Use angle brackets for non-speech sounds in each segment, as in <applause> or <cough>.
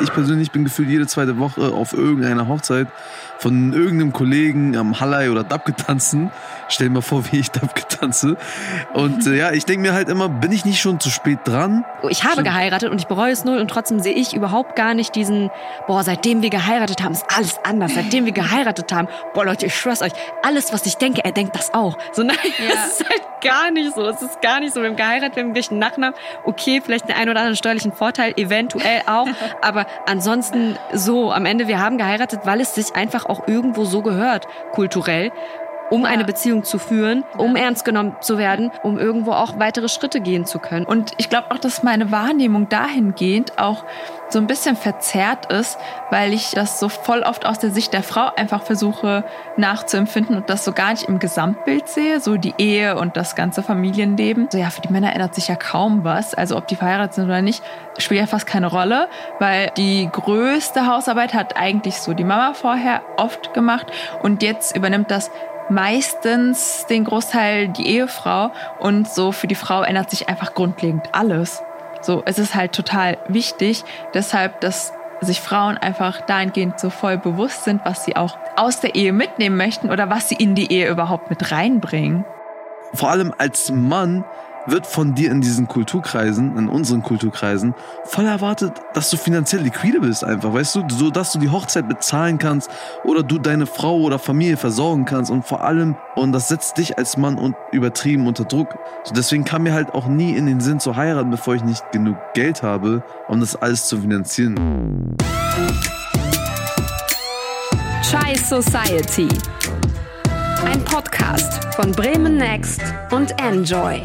Ich persönlich bin gefühlt jede zweite Woche auf irgendeiner Hochzeit von irgendeinem Kollegen am Hallei oder Dabke tanzen. Stell dir mal vor, wie ich Dabke tanze. Und äh, ja, ich denke mir halt immer, bin ich nicht schon zu spät dran? Ich habe geheiratet und ich bereue es null und trotzdem sehe ich überhaupt gar nicht diesen, boah, seitdem wir geheiratet haben, ist alles anders. Seitdem wir geheiratet haben, boah Leute, ich schwör's euch, alles, was ich denke, er denkt das auch. So nein, <laughs> ja. das ist halt gar nicht so. Es ist gar nicht so. Wir haben geheiratet, wir haben gleich einen Nachnamen. Okay, vielleicht den einen oder anderen steuerlichen Vorteil, eventuell auch. <laughs> aber ansonsten so, am Ende, wir haben geheiratet, weil es sich einfach auch irgendwo so gehört, kulturell um eine Beziehung zu führen, um ernst genommen zu werden, um irgendwo auch weitere Schritte gehen zu können. Und ich glaube auch, dass meine Wahrnehmung dahingehend auch so ein bisschen verzerrt ist, weil ich das so voll oft aus der Sicht der Frau einfach versuche nachzuempfinden und das so gar nicht im Gesamtbild sehe, so die Ehe und das ganze Familienleben. So ja, für die Männer ändert sich ja kaum was, also ob die verheiratet sind oder nicht, spielt ja fast keine Rolle, weil die größte Hausarbeit hat eigentlich so die Mama vorher oft gemacht und jetzt übernimmt das meistens den Großteil die Ehefrau und so für die Frau ändert sich einfach grundlegend alles. So, es ist halt total wichtig, deshalb, dass sich Frauen einfach dahingehend so voll bewusst sind, was sie auch aus der Ehe mitnehmen möchten oder was sie in die Ehe überhaupt mit reinbringen. Vor allem als Mann wird von dir in diesen Kulturkreisen, in unseren Kulturkreisen, voll erwartet, dass du finanziell liquide bist einfach, weißt du, so dass du die Hochzeit bezahlen kannst oder du deine Frau oder Familie versorgen kannst und vor allem, und das setzt dich als Mann und übertrieben unter Druck. So deswegen kam mir halt auch nie in den Sinn zu heiraten, bevor ich nicht genug Geld habe, um das alles zu finanzieren. Chai Society. Ein Podcast von Bremen Next und Enjoy.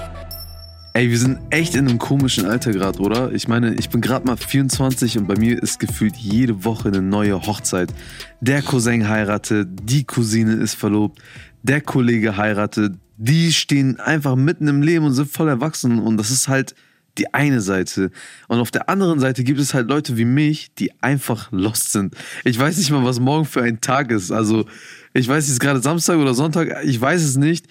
Ey, wir sind echt in einem komischen Alter gerade, oder? Ich meine, ich bin gerade mal 24 und bei mir ist gefühlt jede Woche eine neue Hochzeit. Der Cousin heiratet, die Cousine ist verlobt, der Kollege heiratet, die stehen einfach mitten im Leben und sind voll erwachsen und das ist halt die eine Seite. Und auf der anderen Seite gibt es halt Leute wie mich, die einfach lost sind. Ich weiß nicht mal, was morgen für ein Tag ist. Also, ich weiß, es ist gerade Samstag oder Sonntag, ich weiß es nicht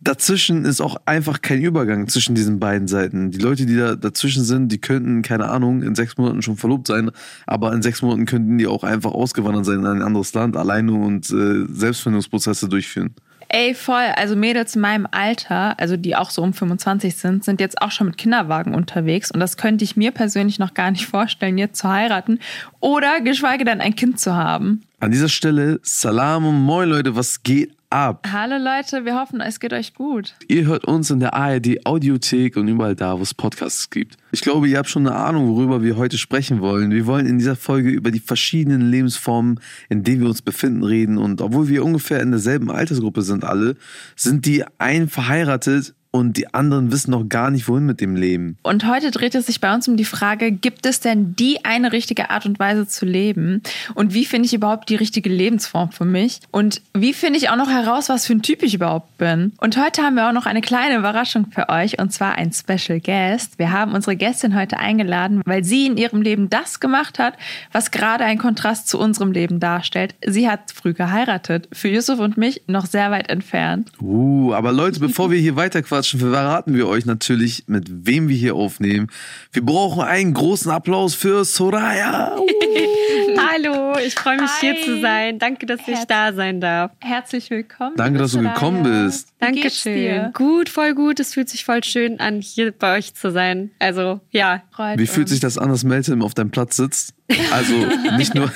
dazwischen ist auch einfach kein Übergang zwischen diesen beiden Seiten. Die Leute, die da dazwischen sind, die könnten, keine Ahnung, in sechs Monaten schon verlobt sein, aber in sechs Monaten könnten die auch einfach ausgewandert sein in ein anderes Land, alleine und äh, Selbstfindungsprozesse durchführen. Ey, voll. Also Mädels in meinem Alter, also die auch so um 25 sind, sind jetzt auch schon mit Kinderwagen unterwegs. Und das könnte ich mir persönlich noch gar nicht vorstellen, jetzt zu heiraten oder geschweige denn ein Kind zu haben. An dieser Stelle, Salam und Moin Leute, was geht ab. Hallo Leute, wir hoffen, es geht euch gut. Ihr hört uns in der ARD Audiothek und überall da, wo es Podcasts gibt. Ich glaube, ihr habt schon eine Ahnung, worüber wir heute sprechen wollen. Wir wollen in dieser Folge über die verschiedenen Lebensformen, in denen wir uns befinden, reden. Und obwohl wir ungefähr in derselben Altersgruppe sind alle, sind die einen verheiratet und die anderen wissen noch gar nicht, wohin mit dem Leben. Und heute dreht es sich bei uns um die Frage, gibt es denn die eine richtige Art und Weise zu leben? Und wie finde ich überhaupt die richtige Lebensform für mich? Und wie finde ich auch noch heraus, was für ein Typ ich überhaupt bin? Und heute haben wir auch noch eine kleine Überraschung für euch und zwar ein Special Guest. Wir haben unsere Gästin heute eingeladen, weil sie in ihrem Leben das gemacht hat, was gerade ein Kontrast zu unserem Leben darstellt. Sie hat früh geheiratet. Für Yusuf und mich noch sehr weit entfernt. Uh, aber Leute, bevor wir hier weiter quatschen, verraten wir euch natürlich, mit wem wir hier aufnehmen. Wir brauchen einen großen Applaus für Soraya. <laughs> Hallo, ich freue mich Hi. hier zu sein. Danke, dass Herz ich da sein darf. Herzlich willkommen. Danke, dass du Soraya. gekommen bist. Dankeschön. Gut, voll gut. Es fühlt sich voll schön an, hier bei euch zu sein. Also, ja. Freut Wie fühlt uns. sich das an, dass Meltem auf deinem Platz sitzt? Also nicht nur,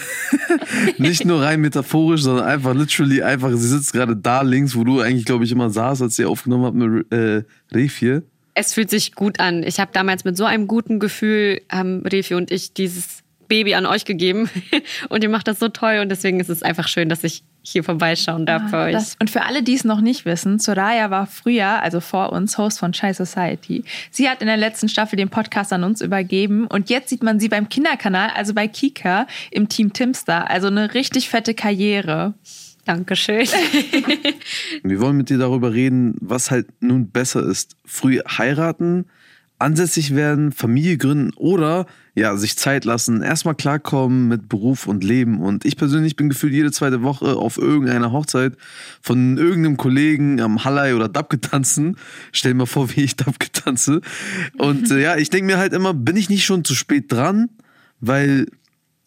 <laughs> nicht nur rein metaphorisch, sondern einfach literally einfach, sie sitzt gerade da links, wo du eigentlich, glaube ich, immer saß, als sie aufgenommen hat mit äh, Refi. Es fühlt sich gut an. Ich habe damals mit so einem guten Gefühl, haben Refi und ich dieses Baby an euch gegeben. <laughs> Und ihr macht das so toll und deswegen ist es einfach schön, dass ich hier vorbeischauen darf ja, bei euch. Das, und für alle, die es noch nicht wissen, Soraya war früher, also vor uns, Host von Shy Society. Sie hat in der letzten Staffel den Podcast an uns übergeben und jetzt sieht man sie beim Kinderkanal, also bei Kika im Team Timstar. Also eine richtig fette Karriere. Dankeschön. <laughs> Wir wollen mit dir darüber reden, was halt nun besser ist. Früh heiraten, ansässig werden, Familie gründen oder ja, sich Zeit lassen, erstmal klarkommen mit Beruf und Leben. Und ich persönlich bin gefühlt jede zweite Woche auf irgendeiner Hochzeit von irgendeinem Kollegen am Hallei oder Dabke tanzen. Stell dir mal vor, <laughs> wie ich Dabke tanze. Und äh, ja, ich denke mir halt immer, bin ich nicht schon zu spät dran? Weil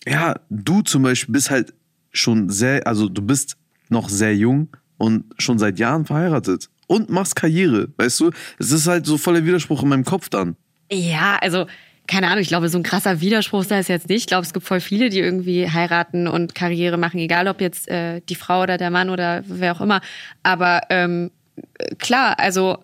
ja, du zum Beispiel bist halt schon sehr, also du bist noch sehr jung und schon seit Jahren verheiratet und machst Karriere, weißt du? Es ist halt so voller Widerspruch in meinem Kopf dann. Ja, also keine Ahnung, ich glaube, so ein krasser Widerspruch ist das jetzt nicht. Ich glaube, es gibt voll viele, die irgendwie heiraten und Karriere machen, egal ob jetzt äh, die Frau oder der Mann oder wer auch immer. Aber ähm, klar, also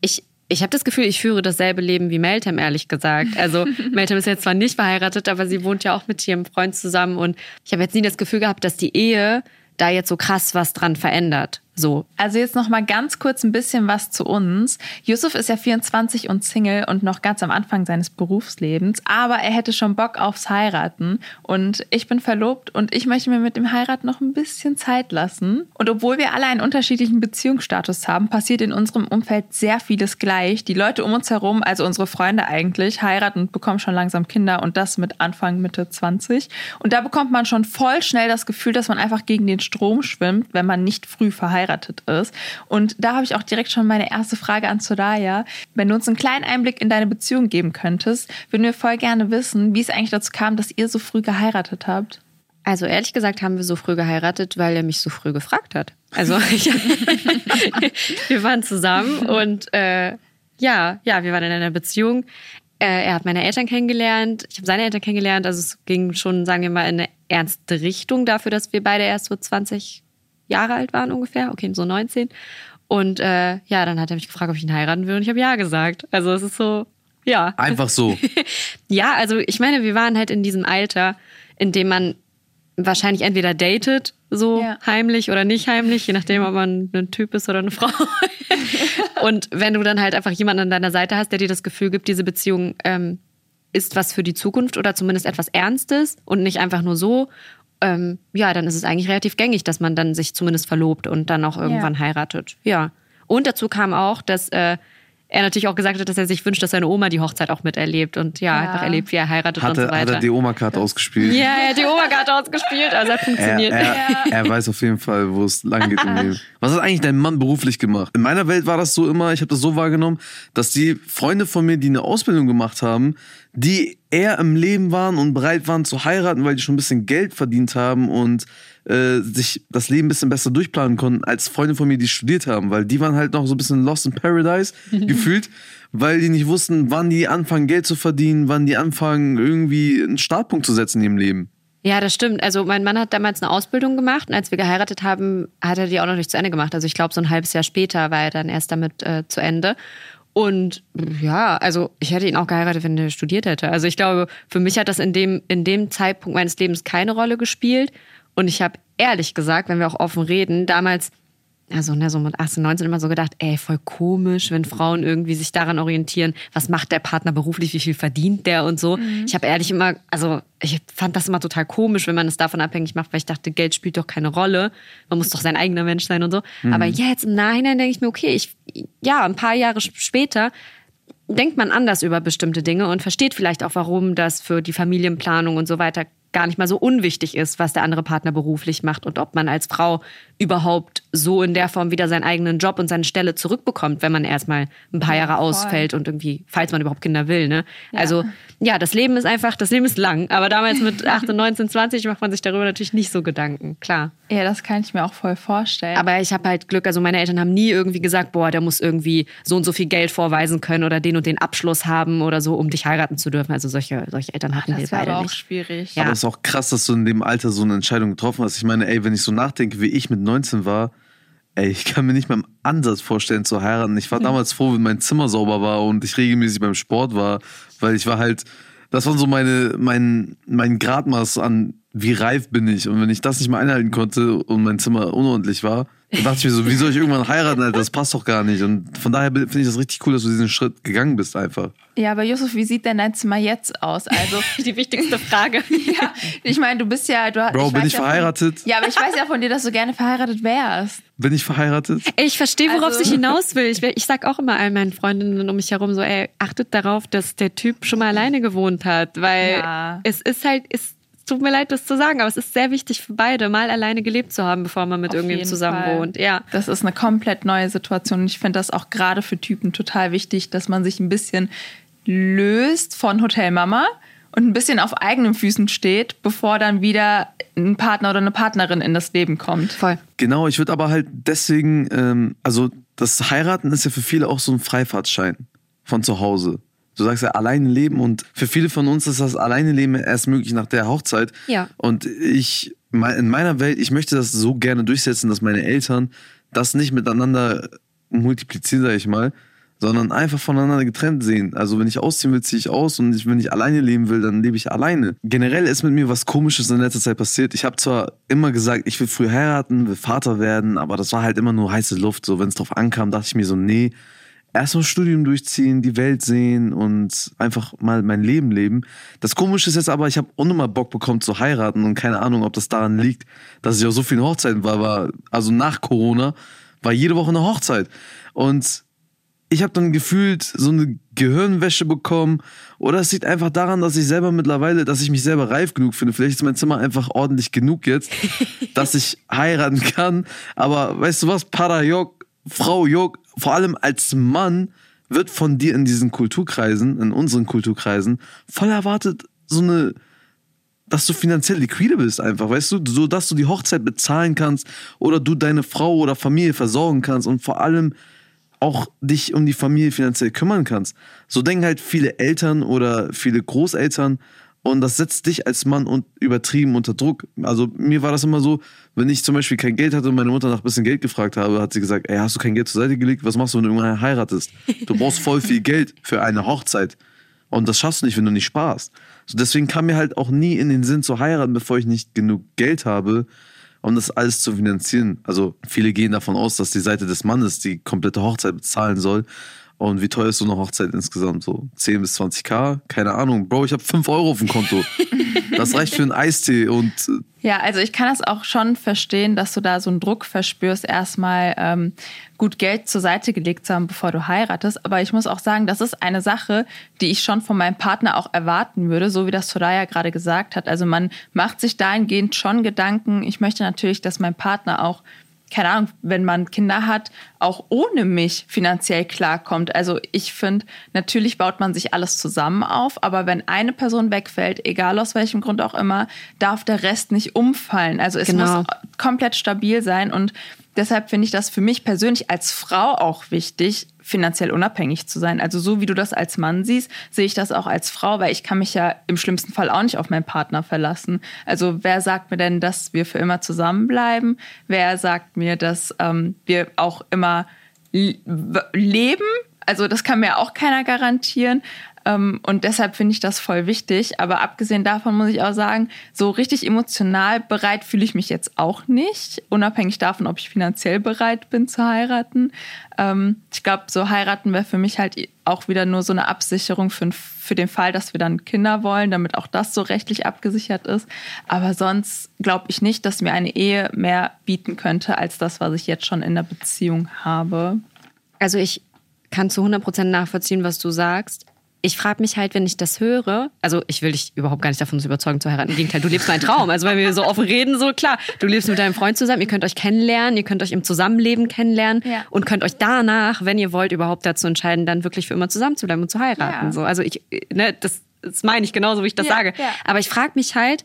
ich, ich habe das Gefühl, ich führe dasselbe Leben wie Meltem, ehrlich gesagt. Also <laughs> Meltem ist jetzt zwar nicht verheiratet, aber sie wohnt ja auch mit ihrem Freund zusammen und ich habe jetzt nie das Gefühl gehabt, dass die Ehe da jetzt so krass was dran verändert. So. Also jetzt noch mal ganz kurz ein bisschen was zu uns. Yusuf ist ja 24 und Single und noch ganz am Anfang seines Berufslebens, aber er hätte schon Bock aufs Heiraten und ich bin verlobt und ich möchte mir mit dem Heiraten noch ein bisschen Zeit lassen. Und obwohl wir alle einen unterschiedlichen Beziehungsstatus haben, passiert in unserem Umfeld sehr vieles gleich. Die Leute um uns herum, also unsere Freunde eigentlich, heiraten und bekommen schon langsam Kinder und das mit Anfang Mitte 20 und da bekommt man schon voll schnell das Gefühl, dass man einfach gegen den Strom schwimmt, wenn man nicht früh verheiratet verheiratet ist. Und da habe ich auch direkt schon meine erste Frage an Soraya. Wenn du uns einen kleinen Einblick in deine Beziehung geben könntest, würden wir voll gerne wissen, wie es eigentlich dazu kam, dass ihr so früh geheiratet habt. Also ehrlich gesagt haben wir so früh geheiratet, weil er mich so früh gefragt hat. Also <laughs> wir waren zusammen und äh, ja, ja, wir waren in einer Beziehung. Äh, er hat meine Eltern kennengelernt, ich habe seine Eltern kennengelernt. Also es ging schon, sagen wir mal, in eine ernste Richtung dafür, dass wir beide erst so 20 Jahre alt waren ungefähr, okay, so 19. Und äh, ja, dann hat er mich gefragt, ob ich ihn heiraten will und ich habe ja gesagt. Also es ist so, ja. Einfach so. <laughs> ja, also ich meine, wir waren halt in diesem Alter, in dem man wahrscheinlich entweder datet, so ja. heimlich oder nicht heimlich, je nachdem, ob man ein Typ ist oder eine Frau. <laughs> und wenn du dann halt einfach jemanden an deiner Seite hast, der dir das Gefühl gibt, diese Beziehung ähm, ist was für die Zukunft oder zumindest etwas Ernstes und nicht einfach nur so ähm, ja, dann ist es eigentlich relativ gängig, dass man dann sich zumindest verlobt und dann auch irgendwann ja. heiratet. Ja. Und dazu kam auch, dass äh, er natürlich auch gesagt hat, dass er sich wünscht, dass seine Oma die Hochzeit auch miterlebt und ja, ja. einfach erlebt, wie er heiratet hat und so weiter. Hat er die Oma-Karte ausgespielt? Ja, er hat die Oma-Karte ausgespielt, also hat funktioniert. Er, er, er, weiß auf jeden Fall, wo es lang geht im Leben. <laughs> Was hat eigentlich dein Mann beruflich gemacht? In meiner Welt war das so immer, ich habe das so wahrgenommen, dass die Freunde von mir, die eine Ausbildung gemacht haben, die eher im Leben waren und bereit waren zu heiraten, weil die schon ein bisschen Geld verdient haben und äh, sich das Leben ein bisschen besser durchplanen konnten, als Freunde von mir, die studiert haben, weil die waren halt noch so ein bisschen lost in paradise <laughs> gefühlt, weil die nicht wussten, wann die anfangen, Geld zu verdienen, wann die anfangen, irgendwie einen Startpunkt zu setzen in ihrem Leben. Ja, das stimmt. Also mein Mann hat damals eine Ausbildung gemacht und als wir geheiratet haben, hat er die auch noch nicht zu Ende gemacht. Also ich glaube, so ein halbes Jahr später war er dann erst damit äh, zu Ende. Und ja, also ich hätte ihn auch geheiratet, wenn er studiert hätte. Also ich glaube, für mich hat das in dem, in dem Zeitpunkt meines Lebens keine Rolle gespielt. Und ich habe ehrlich gesagt, wenn wir auch offen reden, damals also ne, so mit 18, 19 immer so gedacht, ey, voll komisch, wenn Frauen irgendwie sich daran orientieren, was macht der Partner beruflich, wie viel verdient der und so. Mhm. Ich habe ehrlich immer, also ich fand das immer total komisch, wenn man es davon abhängig macht, weil ich dachte, Geld spielt doch keine Rolle. Man muss doch sein eigener Mensch sein und so. Mhm. Aber jetzt im Nachhinein denke ich mir, okay, ich, ja, ein paar Jahre später denkt man anders über bestimmte Dinge und versteht vielleicht auch, warum das für die Familienplanung und so weiter gar nicht mal so unwichtig ist, was der andere Partner beruflich macht und ob man als Frau überhaupt so in der Form wieder seinen eigenen Job und seine Stelle zurückbekommt, wenn man erstmal ein paar Jahre ausfällt und irgendwie, falls man überhaupt Kinder will. Ne? Ja. Also ja, das Leben ist einfach, das Leben ist lang. Aber damals mit 18, 19, 20 macht man sich darüber natürlich nicht so Gedanken, klar. Ja, das kann ich mir auch voll vorstellen. Aber ich habe halt Glück, also meine Eltern haben nie irgendwie gesagt, boah, der muss irgendwie so und so viel Geld vorweisen können oder den und den Abschluss haben oder so, um dich heiraten zu dürfen. Also solche, solche Eltern hatten Ach, wir beide auch nicht. schwierig. Ja. Aber ist auch krass, dass du in dem Alter so eine Entscheidung getroffen hast. Ich meine, ey, wenn ich so nachdenke, wie ich mit 19 war, ey, ich kann mir nicht mal im Ansatz vorstellen zu heiraten. Ich war damals froh, wenn mein Zimmer sauber war und ich regelmäßig beim Sport war, weil ich war halt, das war so meine, mein, mein Gradmaß an, wie reif bin ich. Und wenn ich das nicht mal einhalten konnte und mein Zimmer unordentlich war, dann dachte ich mir so, wie soll ich irgendwann heiraten, Alter? Das passt doch gar nicht. Und von daher finde ich das richtig cool, dass du diesen Schritt gegangen bist einfach. Ja, aber Yusuf, wie sieht denn dein Zimmer jetzt aus? Also <laughs> die wichtigste Frage. <laughs> ja, ich meine, du bist ja, du Bro, ich bin ich ja verheiratet? Von, ja, aber ich weiß ja von dir, dass du gerne verheiratet wärst. Bin ich verheiratet? Ich verstehe, worauf also, ich hinaus will. Ich, ich sag auch immer all meinen Freundinnen um mich herum so, ey, achtet darauf, dass der Typ schon mal alleine gewohnt hat, weil ja. es ist halt, ist tut mir leid, das zu sagen, aber es ist sehr wichtig für beide, mal alleine gelebt zu haben, bevor man mit Auf irgendjemandem zusammen Fall. wohnt. Ja. Das ist eine komplett neue Situation. Und ich finde das auch gerade für Typen total wichtig, dass man sich ein bisschen löst von Hotelmama und ein bisschen auf eigenen Füßen steht, bevor dann wieder ein Partner oder eine Partnerin in das Leben kommt. Voll. Genau, ich würde aber halt deswegen, ähm, also das Heiraten ist ja für viele auch so ein Freifahrtschein von zu Hause. Du sagst ja alleine leben und für viele von uns ist das alleine leben erst möglich nach der Hochzeit. Ja. Und ich, in meiner Welt, ich möchte das so gerne durchsetzen, dass meine Eltern das nicht miteinander multiplizieren, sage ich mal, sondern einfach voneinander getrennt sehen. Also wenn ich ausziehen will, ziehe ich aus und ich, wenn ich alleine leben will, dann lebe ich alleine. Generell ist mit mir was Komisches in letzter Zeit passiert. Ich habe zwar immer gesagt, ich will früh heiraten, will Vater werden, aber das war halt immer nur heiße Luft. So wenn es drauf ankam, dachte ich mir so, nee, erstmal Studium durchziehen, die Welt sehen und einfach mal mein Leben leben. Das Komische ist jetzt aber, ich habe unnormal Bock bekommen zu heiraten und keine Ahnung, ob das daran liegt, dass ich auf so vielen Hochzeiten war, war also nach Corona war jede Woche eine Hochzeit und ich habe dann gefühlt so eine Gehirnwäsche bekommen oder es liegt einfach daran, dass ich selber mittlerweile, dass ich mich selber reif genug finde. Vielleicht ist mein Zimmer einfach ordentlich genug jetzt, <laughs> dass ich heiraten kann. Aber weißt du was, Parajok, Frau Jok, vor allem als Mann wird von dir in diesen Kulturkreisen, in unseren Kulturkreisen, voll erwartet, so eine, dass du finanziell liquide bist einfach, weißt du, so dass du die Hochzeit bezahlen kannst oder du deine Frau oder Familie versorgen kannst und vor allem auch dich um die Familie finanziell kümmern kannst. So denken halt viele Eltern oder viele Großeltern und das setzt dich als Mann und übertrieben unter Druck. Also mir war das immer so, wenn ich zum Beispiel kein Geld hatte und meine Mutter nach ein bisschen Geld gefragt habe, hat sie gesagt, ey, hast du kein Geld zur Seite gelegt? Was machst du, wenn du irgendwann heiratest? Du brauchst voll <laughs> viel Geld für eine Hochzeit. Und das schaffst du nicht, wenn du nicht sparst. So deswegen kam mir halt auch nie in den Sinn zu heiraten, bevor ich nicht genug Geld habe, um das alles zu finanzieren. Also viele gehen davon aus, dass die Seite des Mannes die komplette Hochzeit bezahlen soll. Und wie teuer ist so eine Hochzeit insgesamt? So 10 bis 20k? Keine Ahnung. Bro, ich habe 5 Euro auf dem Konto. <laughs> Das reicht für einen Eistee und. Äh, ja, also ich kann das auch schon verstehen, dass du da so einen Druck verspürst, erstmal ähm, gut Geld zur Seite gelegt zu haben, bevor du heiratest. Aber ich muss auch sagen, das ist eine Sache, die ich schon von meinem Partner auch erwarten würde, so wie das Soraya gerade gesagt hat. Also man macht sich dahingehend schon Gedanken. Ich möchte natürlich, dass mein Partner auch keine Ahnung, wenn man Kinder hat, auch ohne mich finanziell klarkommt. Also ich finde, natürlich baut man sich alles zusammen auf, aber wenn eine Person wegfällt, egal aus welchem Grund auch immer, darf der Rest nicht umfallen. Also es genau. muss komplett stabil sein und deshalb finde ich das für mich persönlich als Frau auch wichtig, finanziell unabhängig zu sein. Also so wie du das als Mann siehst, sehe ich das auch als Frau, weil ich kann mich ja im schlimmsten Fall auch nicht auf meinen Partner verlassen. Also wer sagt mir denn, dass wir für immer zusammenbleiben? Wer sagt mir, dass ähm, wir auch immer leben? Also das kann mir auch keiner garantieren. Ähm, und deshalb finde ich das voll wichtig. Aber abgesehen davon muss ich auch sagen, so richtig emotional bereit fühle ich mich jetzt auch nicht, unabhängig davon, ob ich finanziell bereit bin zu heiraten. Ähm, ich glaube, so heiraten wäre für mich halt auch wieder nur so eine Absicherung für, für den Fall, dass wir dann Kinder wollen, damit auch das so rechtlich abgesichert ist. Aber sonst glaube ich nicht, dass mir eine Ehe mehr bieten könnte als das, was ich jetzt schon in der Beziehung habe. Also ich kann zu 100 Prozent nachvollziehen, was du sagst ich frage mich halt, wenn ich das höre, also ich will dich überhaupt gar nicht davon überzeugen zu heiraten. Im Gegenteil, du lebst meinen Traum. Also weil wir so offen reden, so klar, du lebst mit deinem Freund zusammen, ihr könnt euch kennenlernen, ihr könnt euch im Zusammenleben kennenlernen ja. und könnt euch danach, wenn ihr wollt, überhaupt dazu entscheiden, dann wirklich für immer zusammen zu bleiben und zu heiraten. Ja. So, also ich, ne, das, das meine ich genauso, wie ich das ja, sage. Aber ich frage mich halt,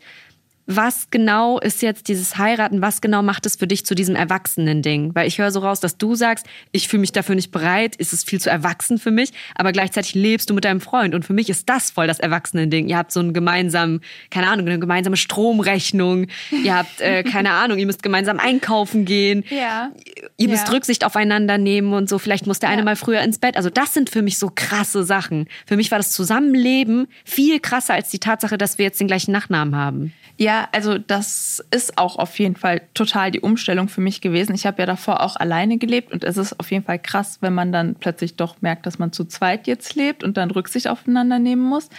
was genau ist jetzt dieses Heiraten, was genau macht es für dich zu diesem Erwachsenen-Ding? Weil ich höre so raus, dass du sagst, ich fühle mich dafür nicht bereit, ist es viel zu erwachsen für mich, aber gleichzeitig lebst du mit deinem Freund und für mich ist das voll das Erwachsenen-Ding. Ihr habt so einen gemeinsamen, keine Ahnung, eine gemeinsame Stromrechnung, ihr habt, äh, <laughs> keine Ahnung, ihr müsst gemeinsam einkaufen gehen, ja. ihr müsst ja. Rücksicht aufeinander nehmen und so, vielleicht muss der eine mal früher ins Bett. Also das sind für mich so krasse Sachen. Für mich war das Zusammenleben viel krasser als die Tatsache, dass wir jetzt den gleichen Nachnamen haben. Ja, also das ist auch auf jeden Fall total die Umstellung für mich gewesen. Ich habe ja davor auch alleine gelebt und es ist auf jeden Fall krass, wenn man dann plötzlich doch merkt, dass man zu zweit jetzt lebt und dann Rücksicht aufeinander nehmen muss.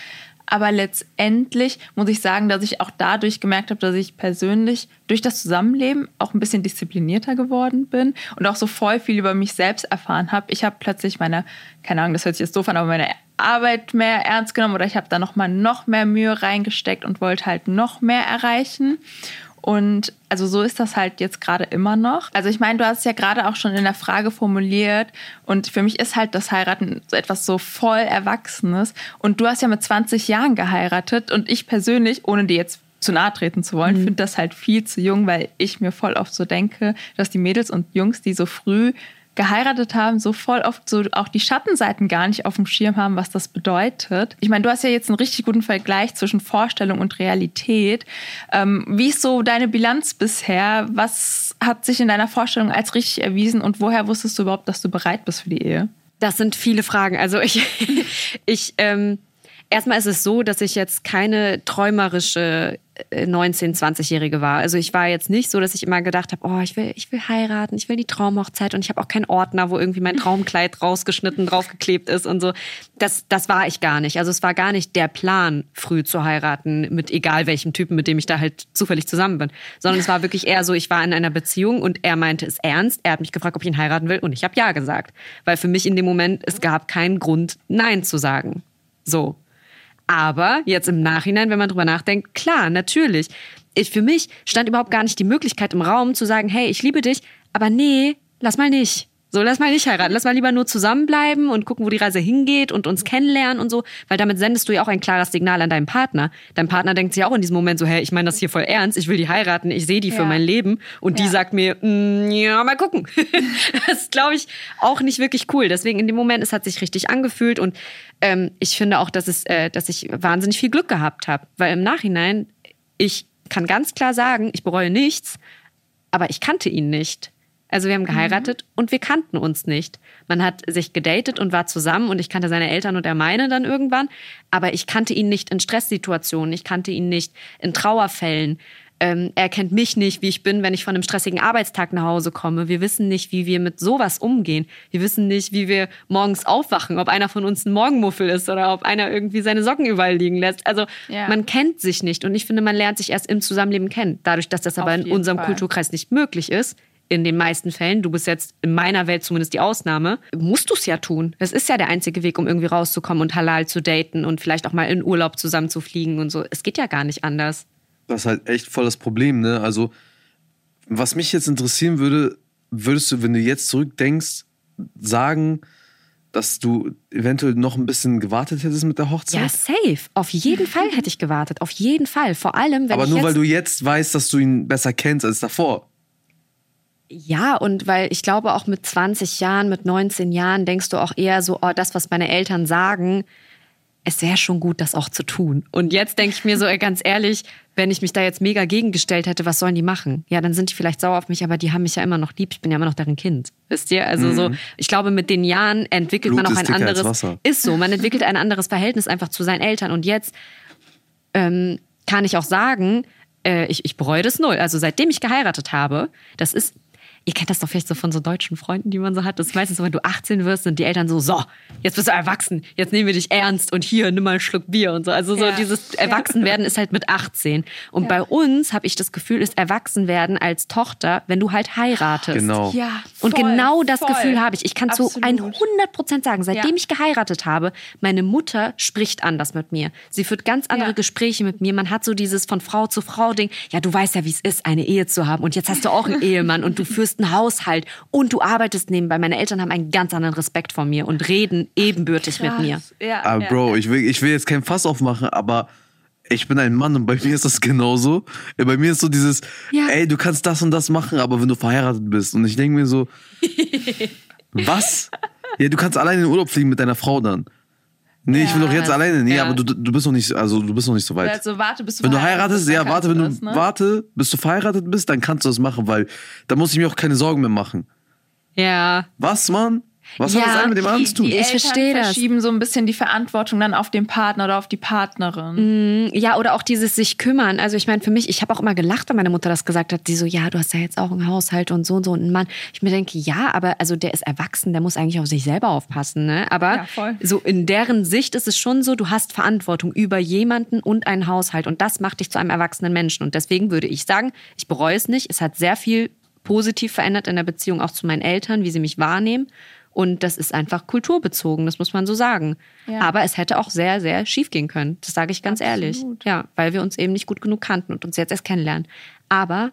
Aber letztendlich muss ich sagen, dass ich auch dadurch gemerkt habe, dass ich persönlich durch das Zusammenleben auch ein bisschen disziplinierter geworden bin und auch so voll viel über mich selbst erfahren habe. Ich habe plötzlich meine, keine Ahnung, das hört sich jetzt doof an, aber meine Arbeit mehr ernst genommen oder ich habe da noch mal noch mehr Mühe reingesteckt und wollte halt noch mehr erreichen. Und also so ist das halt jetzt gerade immer noch. Also ich meine, du hast es ja gerade auch schon in der Frage formuliert und für mich ist halt das Heiraten so etwas so voll Erwachsenes. Und du hast ja mit 20 Jahren geheiratet und ich persönlich, ohne dir jetzt zu nahe treten zu wollen, mhm. finde das halt viel zu jung, weil ich mir voll oft so denke, dass die Mädels und Jungs, die so früh geheiratet haben, so voll oft so auch die Schattenseiten gar nicht auf dem Schirm haben, was das bedeutet. Ich meine, du hast ja jetzt einen richtig guten Vergleich zwischen Vorstellung und Realität. Ähm, wie ist so deine Bilanz bisher? Was hat sich in deiner Vorstellung als richtig erwiesen und woher wusstest du überhaupt, dass du bereit bist für die Ehe? Das sind viele Fragen. Also ich, <laughs> ich ähm, erstmal ist es so, dass ich jetzt keine träumerische 19, äh, 20-Jährige war. Also ich war jetzt nicht so, dass ich immer gedacht habe, oh, ich will, ich will heiraten, ich will die Traumhochzeit und ich habe auch keinen Ordner, wo irgendwie mein <laughs> Traumkleid rausgeschnitten, draufgeklebt ist und so. Das, das war ich gar nicht. Also es war gar nicht der Plan, früh zu heiraten, mit egal welchem Typen, mit dem ich da halt zufällig zusammen bin. Sondern es war wirklich eher so, ich war in einer Beziehung und er meinte es ernst. Er hat mich gefragt, ob ich ihn heiraten will und ich habe ja gesagt. Weil für mich in dem Moment, es gab keinen Grund, Nein zu sagen. So. Aber jetzt im Nachhinein, wenn man drüber nachdenkt, klar, natürlich. Ich, für mich stand überhaupt gar nicht die Möglichkeit im Raum zu sagen, hey, ich liebe dich, aber nee, lass mal nicht. So, lass mal nicht heiraten. Lass mal lieber nur zusammenbleiben und gucken, wo die Reise hingeht und uns kennenlernen und so. Weil damit sendest du ja auch ein klares Signal an deinen Partner. Dein Partner denkt sich auch in diesem Moment so, hey, ich meine das hier voll ernst. Ich will die heiraten. Ich sehe die ja. für mein Leben. Und ja. die sagt mir, mm, ja, mal gucken. <laughs> das ist, glaube ich, auch nicht wirklich cool. Deswegen in dem Moment, es hat sich richtig angefühlt. Und ähm, ich finde auch, dass, es, äh, dass ich wahnsinnig viel Glück gehabt habe. Weil im Nachhinein, ich kann ganz klar sagen, ich bereue nichts. Aber ich kannte ihn nicht. Also wir haben geheiratet mhm. und wir kannten uns nicht. Man hat sich gedatet und war zusammen und ich kannte seine Eltern und er meine dann irgendwann. Aber ich kannte ihn nicht in Stresssituationen, ich kannte ihn nicht in Trauerfällen. Ähm, er kennt mich nicht, wie ich bin, wenn ich von einem stressigen Arbeitstag nach Hause komme. Wir wissen nicht, wie wir mit sowas umgehen. Wir wissen nicht, wie wir morgens aufwachen, ob einer von uns ein Morgenmuffel ist oder ob einer irgendwie seine Socken überall liegen lässt. Also ja. man kennt sich nicht und ich finde, man lernt sich erst im Zusammenleben kennen. Dadurch, dass das aber in unserem Fall. Kulturkreis nicht möglich ist, in den meisten Fällen, du bist jetzt in meiner Welt zumindest die Ausnahme, musst du es ja tun. Es ist ja der einzige Weg, um irgendwie rauszukommen und halal zu daten und vielleicht auch mal in Urlaub zusammen zu fliegen und so. Es geht ja gar nicht anders. Das ist halt echt voll das Problem, ne? Also, was mich jetzt interessieren würde, würdest du, wenn du jetzt zurückdenkst, sagen, dass du eventuell noch ein bisschen gewartet hättest mit der Hochzeit? Ja, safe. Auf jeden Fall hätte ich gewartet. Auf jeden Fall. Vor allem, wenn Aber nur weil du jetzt weißt, dass du ihn besser kennst als davor. Ja, und weil ich glaube, auch mit 20 Jahren, mit 19 Jahren denkst du auch eher so, oh, das, was meine Eltern sagen, es wäre schon gut, das auch zu tun. Und jetzt denke ich mir so, ganz ehrlich, wenn ich mich da jetzt mega gegengestellt hätte, was sollen die machen? Ja, dann sind die vielleicht sauer auf mich, aber die haben mich ja immer noch lieb. Ich bin ja immer noch deren Kind. Wisst ihr? Also mhm. so, ich glaube, mit den Jahren entwickelt Blut man auch ein anderes. Ist so, man entwickelt ein anderes Verhältnis einfach zu seinen Eltern. Und jetzt ähm, kann ich auch sagen, äh, ich, ich bereue das null. Also seitdem ich geheiratet habe, das ist ihr kennt das doch vielleicht so von so deutschen Freunden, die man so hat. Das ist meistens so, wenn du 18 wirst, sind die Eltern so, so, jetzt bist du erwachsen, jetzt nehmen wir dich ernst und hier, nimm mal einen Schluck Bier und so. Also so ja. dieses Erwachsenwerden ist halt mit 18. Und ja. bei uns habe ich das Gefühl, ist Erwachsenwerden als Tochter, wenn du halt heiratest. Genau. Ja, voll, und genau das voll. Gefühl habe ich. Ich kann zu 100 Prozent sagen, seitdem ja. ich geheiratet habe, meine Mutter spricht anders mit mir. Sie führt ganz andere Gespräche mit mir. Man hat so dieses von Frau zu Frau Ding. Ja, du weißt ja, wie es ist, eine Ehe zu haben. Und jetzt hast du auch einen <laughs> Ehemann und du führst führst einen Haushalt und du arbeitest nebenbei. Meine Eltern haben einen ganz anderen Respekt vor mir und reden ebenbürtig Krass. mit mir. Ja, aber ja, Bro, Ich, will, ich will jetzt kein Fass aufmachen, aber ich bin ein Mann und bei mir ist das genauso. Bei mir ist so dieses, ja. ey, du kannst das und das machen, aber wenn du verheiratet bist. Und ich denke mir so, <laughs> was? Ja, du kannst alleine in den Urlaub fliegen mit deiner Frau dann. Nee, ja, ich will doch jetzt alleine. Nee, ja. aber du, du bist noch nicht, also du bist noch nicht so weit. Also warte, bis du Wenn du heiratest, ja, warte, wenn du, das, ne? warte, bis du verheiratet bist, dann kannst du das machen, weil da muss ich mir auch keine Sorgen mehr machen. Ja. Was, Mann? Was ja, hat das mit dem anderen zu tun? Die ich verstehe das. verschieben so ein bisschen die Verantwortung dann auf den Partner oder auf die Partnerin. Mm, ja, oder auch dieses sich kümmern. Also ich meine, für mich, ich habe auch immer gelacht, wenn meine Mutter das gesagt hat. Die so, ja, du hast ja jetzt auch einen Haushalt und so und so und einen Mann. Ich mir denke, ja, aber also der ist erwachsen, der muss eigentlich auf sich selber aufpassen. Ne? Aber ja, so in deren Sicht ist es schon so, du hast Verantwortung über jemanden und einen Haushalt und das macht dich zu einem erwachsenen Menschen. Und deswegen würde ich sagen, ich bereue es nicht. Es hat sehr viel positiv verändert in der Beziehung auch zu meinen Eltern, wie sie mich wahrnehmen. Und das ist einfach kulturbezogen, das muss man so sagen. Ja. Aber es hätte auch sehr, sehr schief gehen können. Das sage ich ganz Absolut. ehrlich. Ja, weil wir uns eben nicht gut genug kannten und uns jetzt erst kennenlernen. Aber,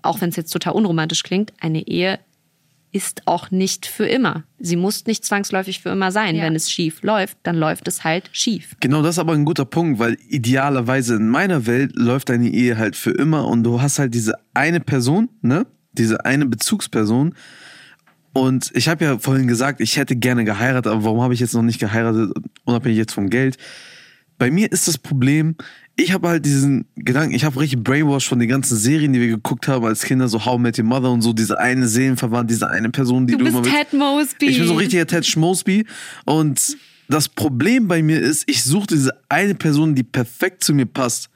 auch wenn es jetzt total unromantisch klingt, eine Ehe ist auch nicht für immer. Sie muss nicht zwangsläufig für immer sein. Ja. Wenn es schief läuft, dann läuft es halt schief. Genau, das ist aber ein guter Punkt, weil idealerweise in meiner Welt läuft deine Ehe halt für immer und du hast halt diese eine Person, ne? Diese eine Bezugsperson. Und ich habe ja vorhin gesagt, ich hätte gerne geheiratet, aber warum habe ich jetzt noch nicht geheiratet, unabhängig jetzt vom Geld? Bei mir ist das Problem, ich habe halt diesen Gedanken, ich habe richtig Brainwash von den ganzen Serien, die wir geguckt haben als Kinder, so How I Met Your Mother und so, diese eine Seelenverwandt, diese eine Person, die Du du, bist immer. Ted Mosby. Ich bin so ein richtiger Ted Schmosby. Und das Problem bei mir ist, ich suche diese eine Person, die perfekt zu mir passt.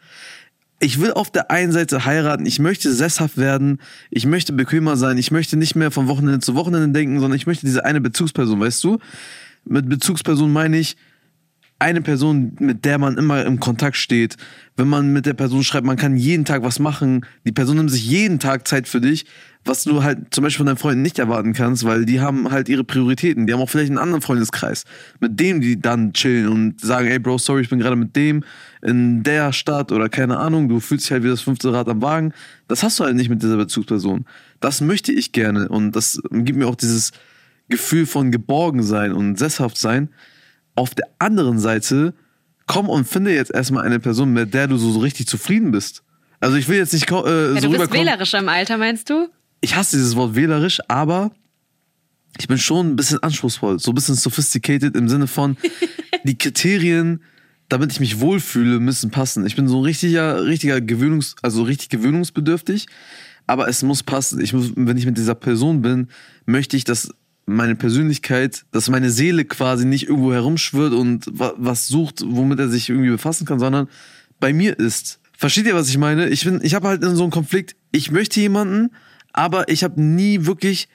Ich will auf der einen Seite heiraten, ich möchte sesshaft werden, ich möchte bequemer sein, ich möchte nicht mehr von Wochenende zu Wochenende denken, sondern ich möchte diese eine Bezugsperson, weißt du? Mit Bezugsperson meine ich, eine Person, mit der man immer im Kontakt steht. Wenn man mit der Person schreibt, man kann jeden Tag was machen. Die Person nimmt sich jeden Tag Zeit für dich, was du halt zum Beispiel von deinen Freunden nicht erwarten kannst, weil die haben halt ihre Prioritäten. Die haben auch vielleicht einen anderen Freundeskreis, mit dem die dann chillen und sagen, ey Bro, sorry, ich bin gerade mit dem in der Stadt oder keine Ahnung, du fühlst dich halt wie das fünfte Rad am Wagen. Das hast du halt nicht mit dieser Bezugsperson. Das möchte ich gerne und das gibt mir auch dieses Gefühl von Geborgensein und sesshaft sein. Auf der anderen Seite, komm und finde jetzt erstmal eine Person, mit der du so, richtig zufrieden bist. Also ich will jetzt nicht äh, ja, so du bist wählerisch im Alter, meinst du? Ich hasse dieses Wort wählerisch, aber ich bin schon ein bisschen anspruchsvoll, so ein bisschen sophisticated im Sinne von <laughs> die Kriterien, damit ich mich wohlfühle, müssen passen. Ich bin so ein richtiger, richtiger Gewöhnungs, also richtig gewöhnungsbedürftig, aber es muss passen. Ich muss, wenn ich mit dieser Person bin, möchte ich, dass meine Persönlichkeit, dass meine Seele quasi nicht irgendwo herumschwirrt und wa was sucht, womit er sich irgendwie befassen kann, sondern bei mir ist. Versteht ihr, was ich meine? Ich bin, ich habe halt in so einem Konflikt, ich möchte jemanden, aber ich habe nie wirklich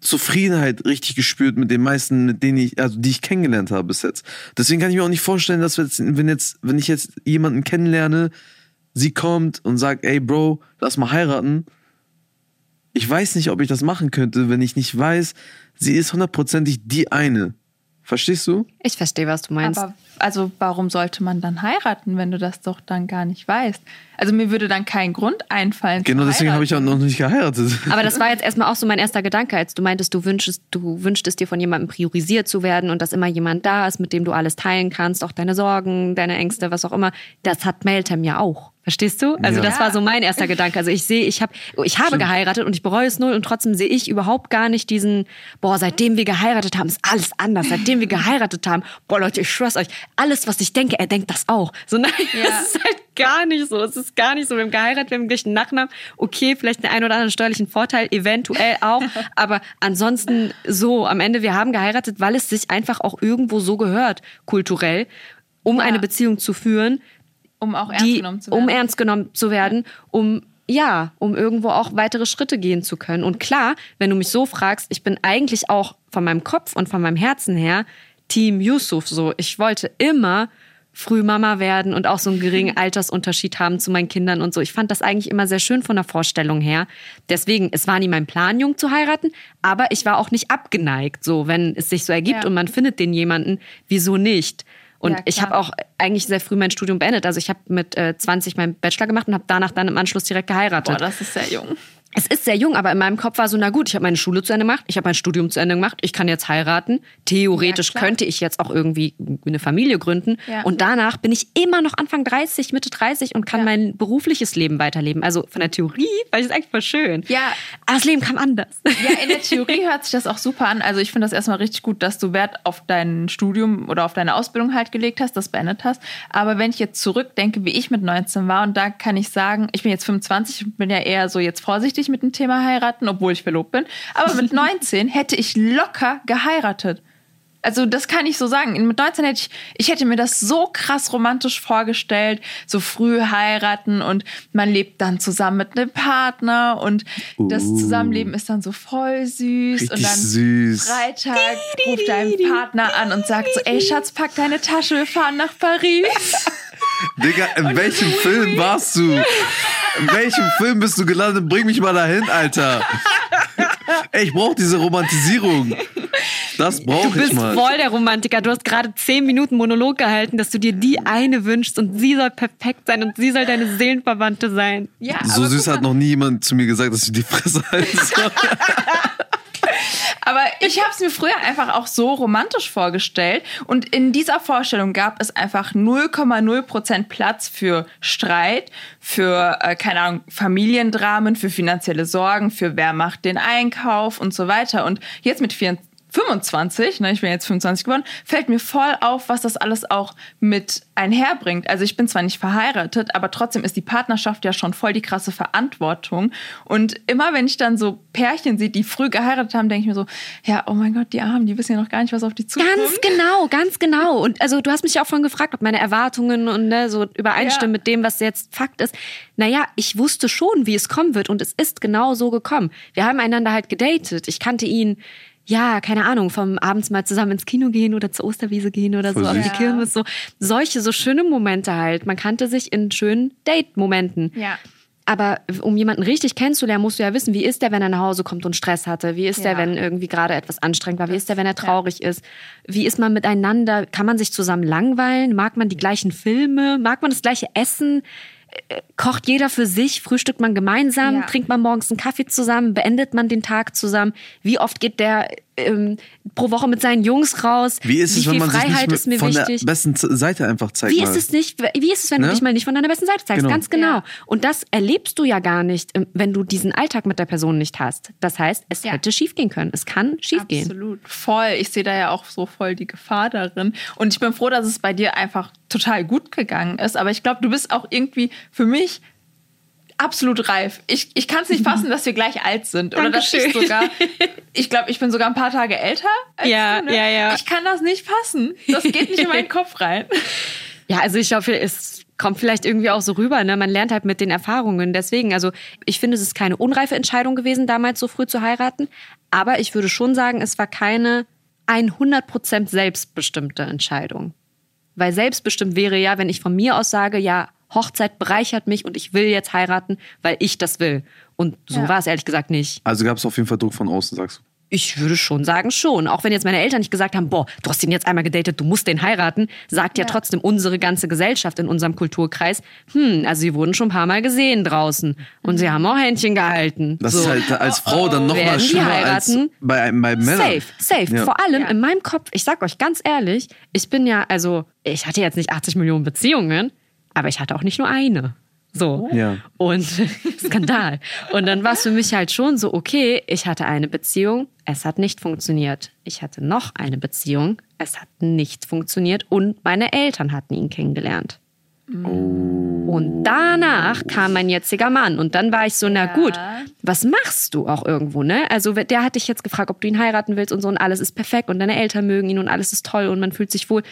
Zufriedenheit richtig gespürt mit den meisten, mit denen ich, also die ich kennengelernt habe bis jetzt. Deswegen kann ich mir auch nicht vorstellen, dass jetzt, wenn jetzt, wenn ich jetzt jemanden kennenlerne, sie kommt und sagt, ey Bro, lass mal heiraten. Ich weiß nicht, ob ich das machen könnte, wenn ich nicht weiß, sie ist hundertprozentig die eine. Verstehst du? Ich verstehe, was du meinst. Aber also warum sollte man dann heiraten, wenn du das doch dann gar nicht weißt? Also mir würde dann kein Grund einfallen. Genau zu deswegen habe ich auch noch nicht geheiratet. Aber das war jetzt erstmal auch so mein erster Gedanke, als du meintest, du wünschst, du wünschtest dir von jemandem priorisiert zu werden und dass immer jemand da ist, mit dem du alles teilen kannst, auch deine Sorgen, deine Ängste, was auch immer. Das hat Meltem ja auch. Verstehst du? Also Ja. das war so mein erster Gedanke. Also ich sehe, ich habe ich habe geheiratet und ich bereue es null und trotzdem sehe ich überhaupt gar nicht diesen, boah, seitdem wir geheiratet haben, ist alles anders. Seitdem wir geheiratet haben, boah Leute, ich schwör's euch, alles, was ich denke, er denkt das auch. So <laughs> nein, Ja. das ist halt gar nicht so. Es ist gar nicht so. Wir haben geheiratet, wir haben gleich einen Nachnamen. Okay, vielleicht den einen oder anderen steuerlichen Vorteil, eventuell auch. <laughs> Aber ansonsten so, am Ende, wir haben geheiratet, weil es sich einfach auch irgendwo so gehört, kulturell, um Ja. eine Beziehung zu führen, um auch ernst die, genommen zu werden. um ernst genommen zu werden, um ja, um irgendwo auch weitere Schritte gehen zu können. Und klar, wenn du mich so fragst, ich bin eigentlich auch von meinem Kopf und von meinem Herzen her Team Yusuf so. Ich wollte immer früh Mama werden und auch so einen geringen <laughs> Altersunterschied haben zu meinen Kindern und so. Ich fand das eigentlich immer sehr schön von der Vorstellung her. Deswegen, es war nie mein Plan, jung zu heiraten, aber ich war auch nicht abgeneigt, so wenn es sich so ergibt Ja. und man findet den jemanden, wieso nicht? Und Ja, ich habe auch eigentlich sehr früh mein Studium beendet. Also ich habe mit äh, 20 meinen Bachelor gemacht und habe danach dann im Anschluss direkt geheiratet. Boah, das ist sehr jung. Es ist sehr jung, aber in meinem Kopf war so, na gut, ich habe meine Schule zu Ende gemacht, ich habe mein Studium zu Ende gemacht, ich kann jetzt heiraten. Theoretisch Ja, könnte ich jetzt auch irgendwie eine Familie gründen. Ja. Und danach bin ich immer noch Anfang 30, Mitte 30 und kann Ja. mein berufliches Leben weiterleben. Also von der Theorie war ich das eigentlich voll schön. Ja. Aber das Leben kam anders. Ja, in der Theorie hört sich das auch super an. Also ich finde das erstmal richtig gut, dass du Wert auf dein Studium oder auf deine Ausbildung halt gelegt hast, das beendet hast. Aber wenn ich jetzt zurückdenke, wie ich mit 19 war, und da kann ich sagen, ich bin jetzt 25, bin ja eher so jetzt vorsichtig mit dem Thema heiraten, obwohl ich verlobt bin. Aber mit <laughs> 19 hätte ich locker geheiratet. Also das kann ich so sagen. Mit 19 hätte ich, ich hätte mir das so krass romantisch vorgestellt, so früh heiraten und man lebt dann zusammen mit einem Partner und das Uh. Zusammenleben ist dann so voll süß Richtig und dann süß. Freitag ruft dein Partner an und sagt so, ey Schatz, pack deine Tasche, wir fahren nach Paris. <laughs> Digga, in welchem Film warst du? In welchem Film bist du gelandet? Bring mich mal dahin, Alter. Ey, ich brauch diese Romantisierung. Das Du brauche ich bist mal. voll der Romantiker. Du hast gerade zehn Minuten Monolog gehalten, dass du dir die eine wünschst und sie soll perfekt sein und sie soll deine Seelenverwandte sein. Ja, So aber süß hat noch nie jemand zu mir gesagt, dass ich die Fresse halten soll. <laughs> Aber ich habe es mir früher einfach auch so romantisch vorgestellt. Und in dieser Vorstellung gab es einfach 0,0% Platz für Streit, für, äh, keine Ahnung, Familiendramen, für finanzielle Sorgen, für wer macht den Einkauf und so weiter. Und jetzt mit 24 25, ne, ich bin jetzt 25 geworden, fällt mir voll auf, was das alles auch mit einherbringt. Also ich bin zwar nicht verheiratet, aber trotzdem ist die Partnerschaft ja schon voll die krasse Verantwortung. Und immer wenn ich dann so Pärchen sehe, die früh geheiratet haben, denke ich mir so, ja, oh mein Gott, die Armen, die wissen ja noch gar nicht, was auf die zukommt. Ganz genau, ganz genau. Und also du hast mich ja auch vorhin gefragt, ob meine Erwartungen und ne, so übereinstimmen Ja. mit dem, was jetzt Fakt ist. Naja, ich wusste schon, wie es kommen wird und es ist genau so gekommen. Wir haben einander halt gedatet. Ich kannte ihn, ja, keine Ahnung, vom abends mal zusammen ins Kino gehen oder zur Osterwiese gehen oder Voll so auf die Kirmes. So solche, so schöne Momente halt. Man kannte sich in schönen Date-Momenten. Ja. Aber um jemanden richtig kennenzulernen, musst du ja wissen, wie ist der, wenn er nach Hause kommt und Stress hatte? Wie ist Ja. der, wenn irgendwie gerade etwas anstrengend war? Wie ist der, wenn er ja. traurig ist? Wie ist man miteinander? Kann man sich zusammen langweilen? Mag man die gleichen Filme? Mag man das gleiche Essen? Kocht jeder für sich? Frühstückt man gemeinsam? Ja. Trinkt man morgens einen Kaffee zusammen? Beendet man den Tag zusammen? Wie oft geht der ähm, pro Woche mit seinen Jungs raus? Wie ist es, Wie wenn viel man sich Freiheit nicht ist mir mit, von wichtig? der besten Seite einfach zeigt? Wie mal? ist es nicht, wie ist es, wenn du Ne? dich mal nicht von deiner besten Seite zeigst? Genau. Ganz genau. Ja. Und das erlebst du ja gar nicht, ähm, wenn du diesen Alltag mit der Person nicht hast. Das heißt, es Ja. hätte schiefgehen können. Es kann schiefgehen. Absolut. Voll. Ich sehe da ja auch so voll die Gefahr darin. Und ich bin froh, dass es bei dir einfach total gut gegangen ist. Aber ich glaube, du bist auch irgendwie für mich absolut reif. Ich, ich kann es nicht fassen, dass wir gleich alt sind. Oder dass ich Dankeschön. sogar, <laughs> ich glaube, ich bin sogar ein paar Tage älter als Ja, du. Ne? ja, ja. Ich kann das nicht fassen. Das geht nicht in meinen <laughs> Kopf rein. Ja, also ich hoffe, es kommt vielleicht irgendwie auch so rüber. Ne? Man lernt halt mit den Erfahrungen. Deswegen, also ich finde, es ist keine unreife Entscheidung gewesen, damals so früh zu heiraten. Aber ich würde schon sagen, es war keine 100% selbstbestimmte Entscheidung. Weil selbstbestimmt wäre ja, wenn ich von mir aus sage, ja, Hochzeit bereichert mich und ich will jetzt heiraten, weil ich das will. Und so Ja. war es ehrlich gesagt nicht. Also gab es auf jeden Fall Druck von außen, sagst du. Ich würde schon sagen, schon. Auch wenn jetzt meine Eltern nicht gesagt haben, boah, du hast ihn jetzt einmal gedatet, du musst den heiraten, sagt ja, Ja. trotzdem unsere ganze Gesellschaft in unserem Kulturkreis, hm, also sie wurden schon ein paar Mal gesehen draußen. Und sie haben auch Händchen gehalten. Das so. ist halt als Frau dann noch mal Werden die schlimmer als heiraten? bei, bei Männern. Safe, safe. Ja. Vor allem Ja. in meinem Kopf, ich sag euch ganz ehrlich, ich bin ja, also, ich hatte jetzt nicht 80 Millionen Beziehungen, aber ich hatte auch nicht nur eine. So. Ja. Und <laughs> Skandal. Und dann war es für mich halt schon so, okay, ich hatte eine Beziehung, es hat nicht funktioniert. Ich hatte noch eine Beziehung, es hat nicht funktioniert und meine Eltern hatten ihn kennengelernt. Und danach kam mein jetziger Mann. Und dann war ich so, na gut, was machst du auch irgendwo, ne? Also der hat dich jetzt gefragt, ob du ihn heiraten willst und so und alles ist perfekt und deine Eltern mögen ihn und alles ist toll und man fühlt sich wohl.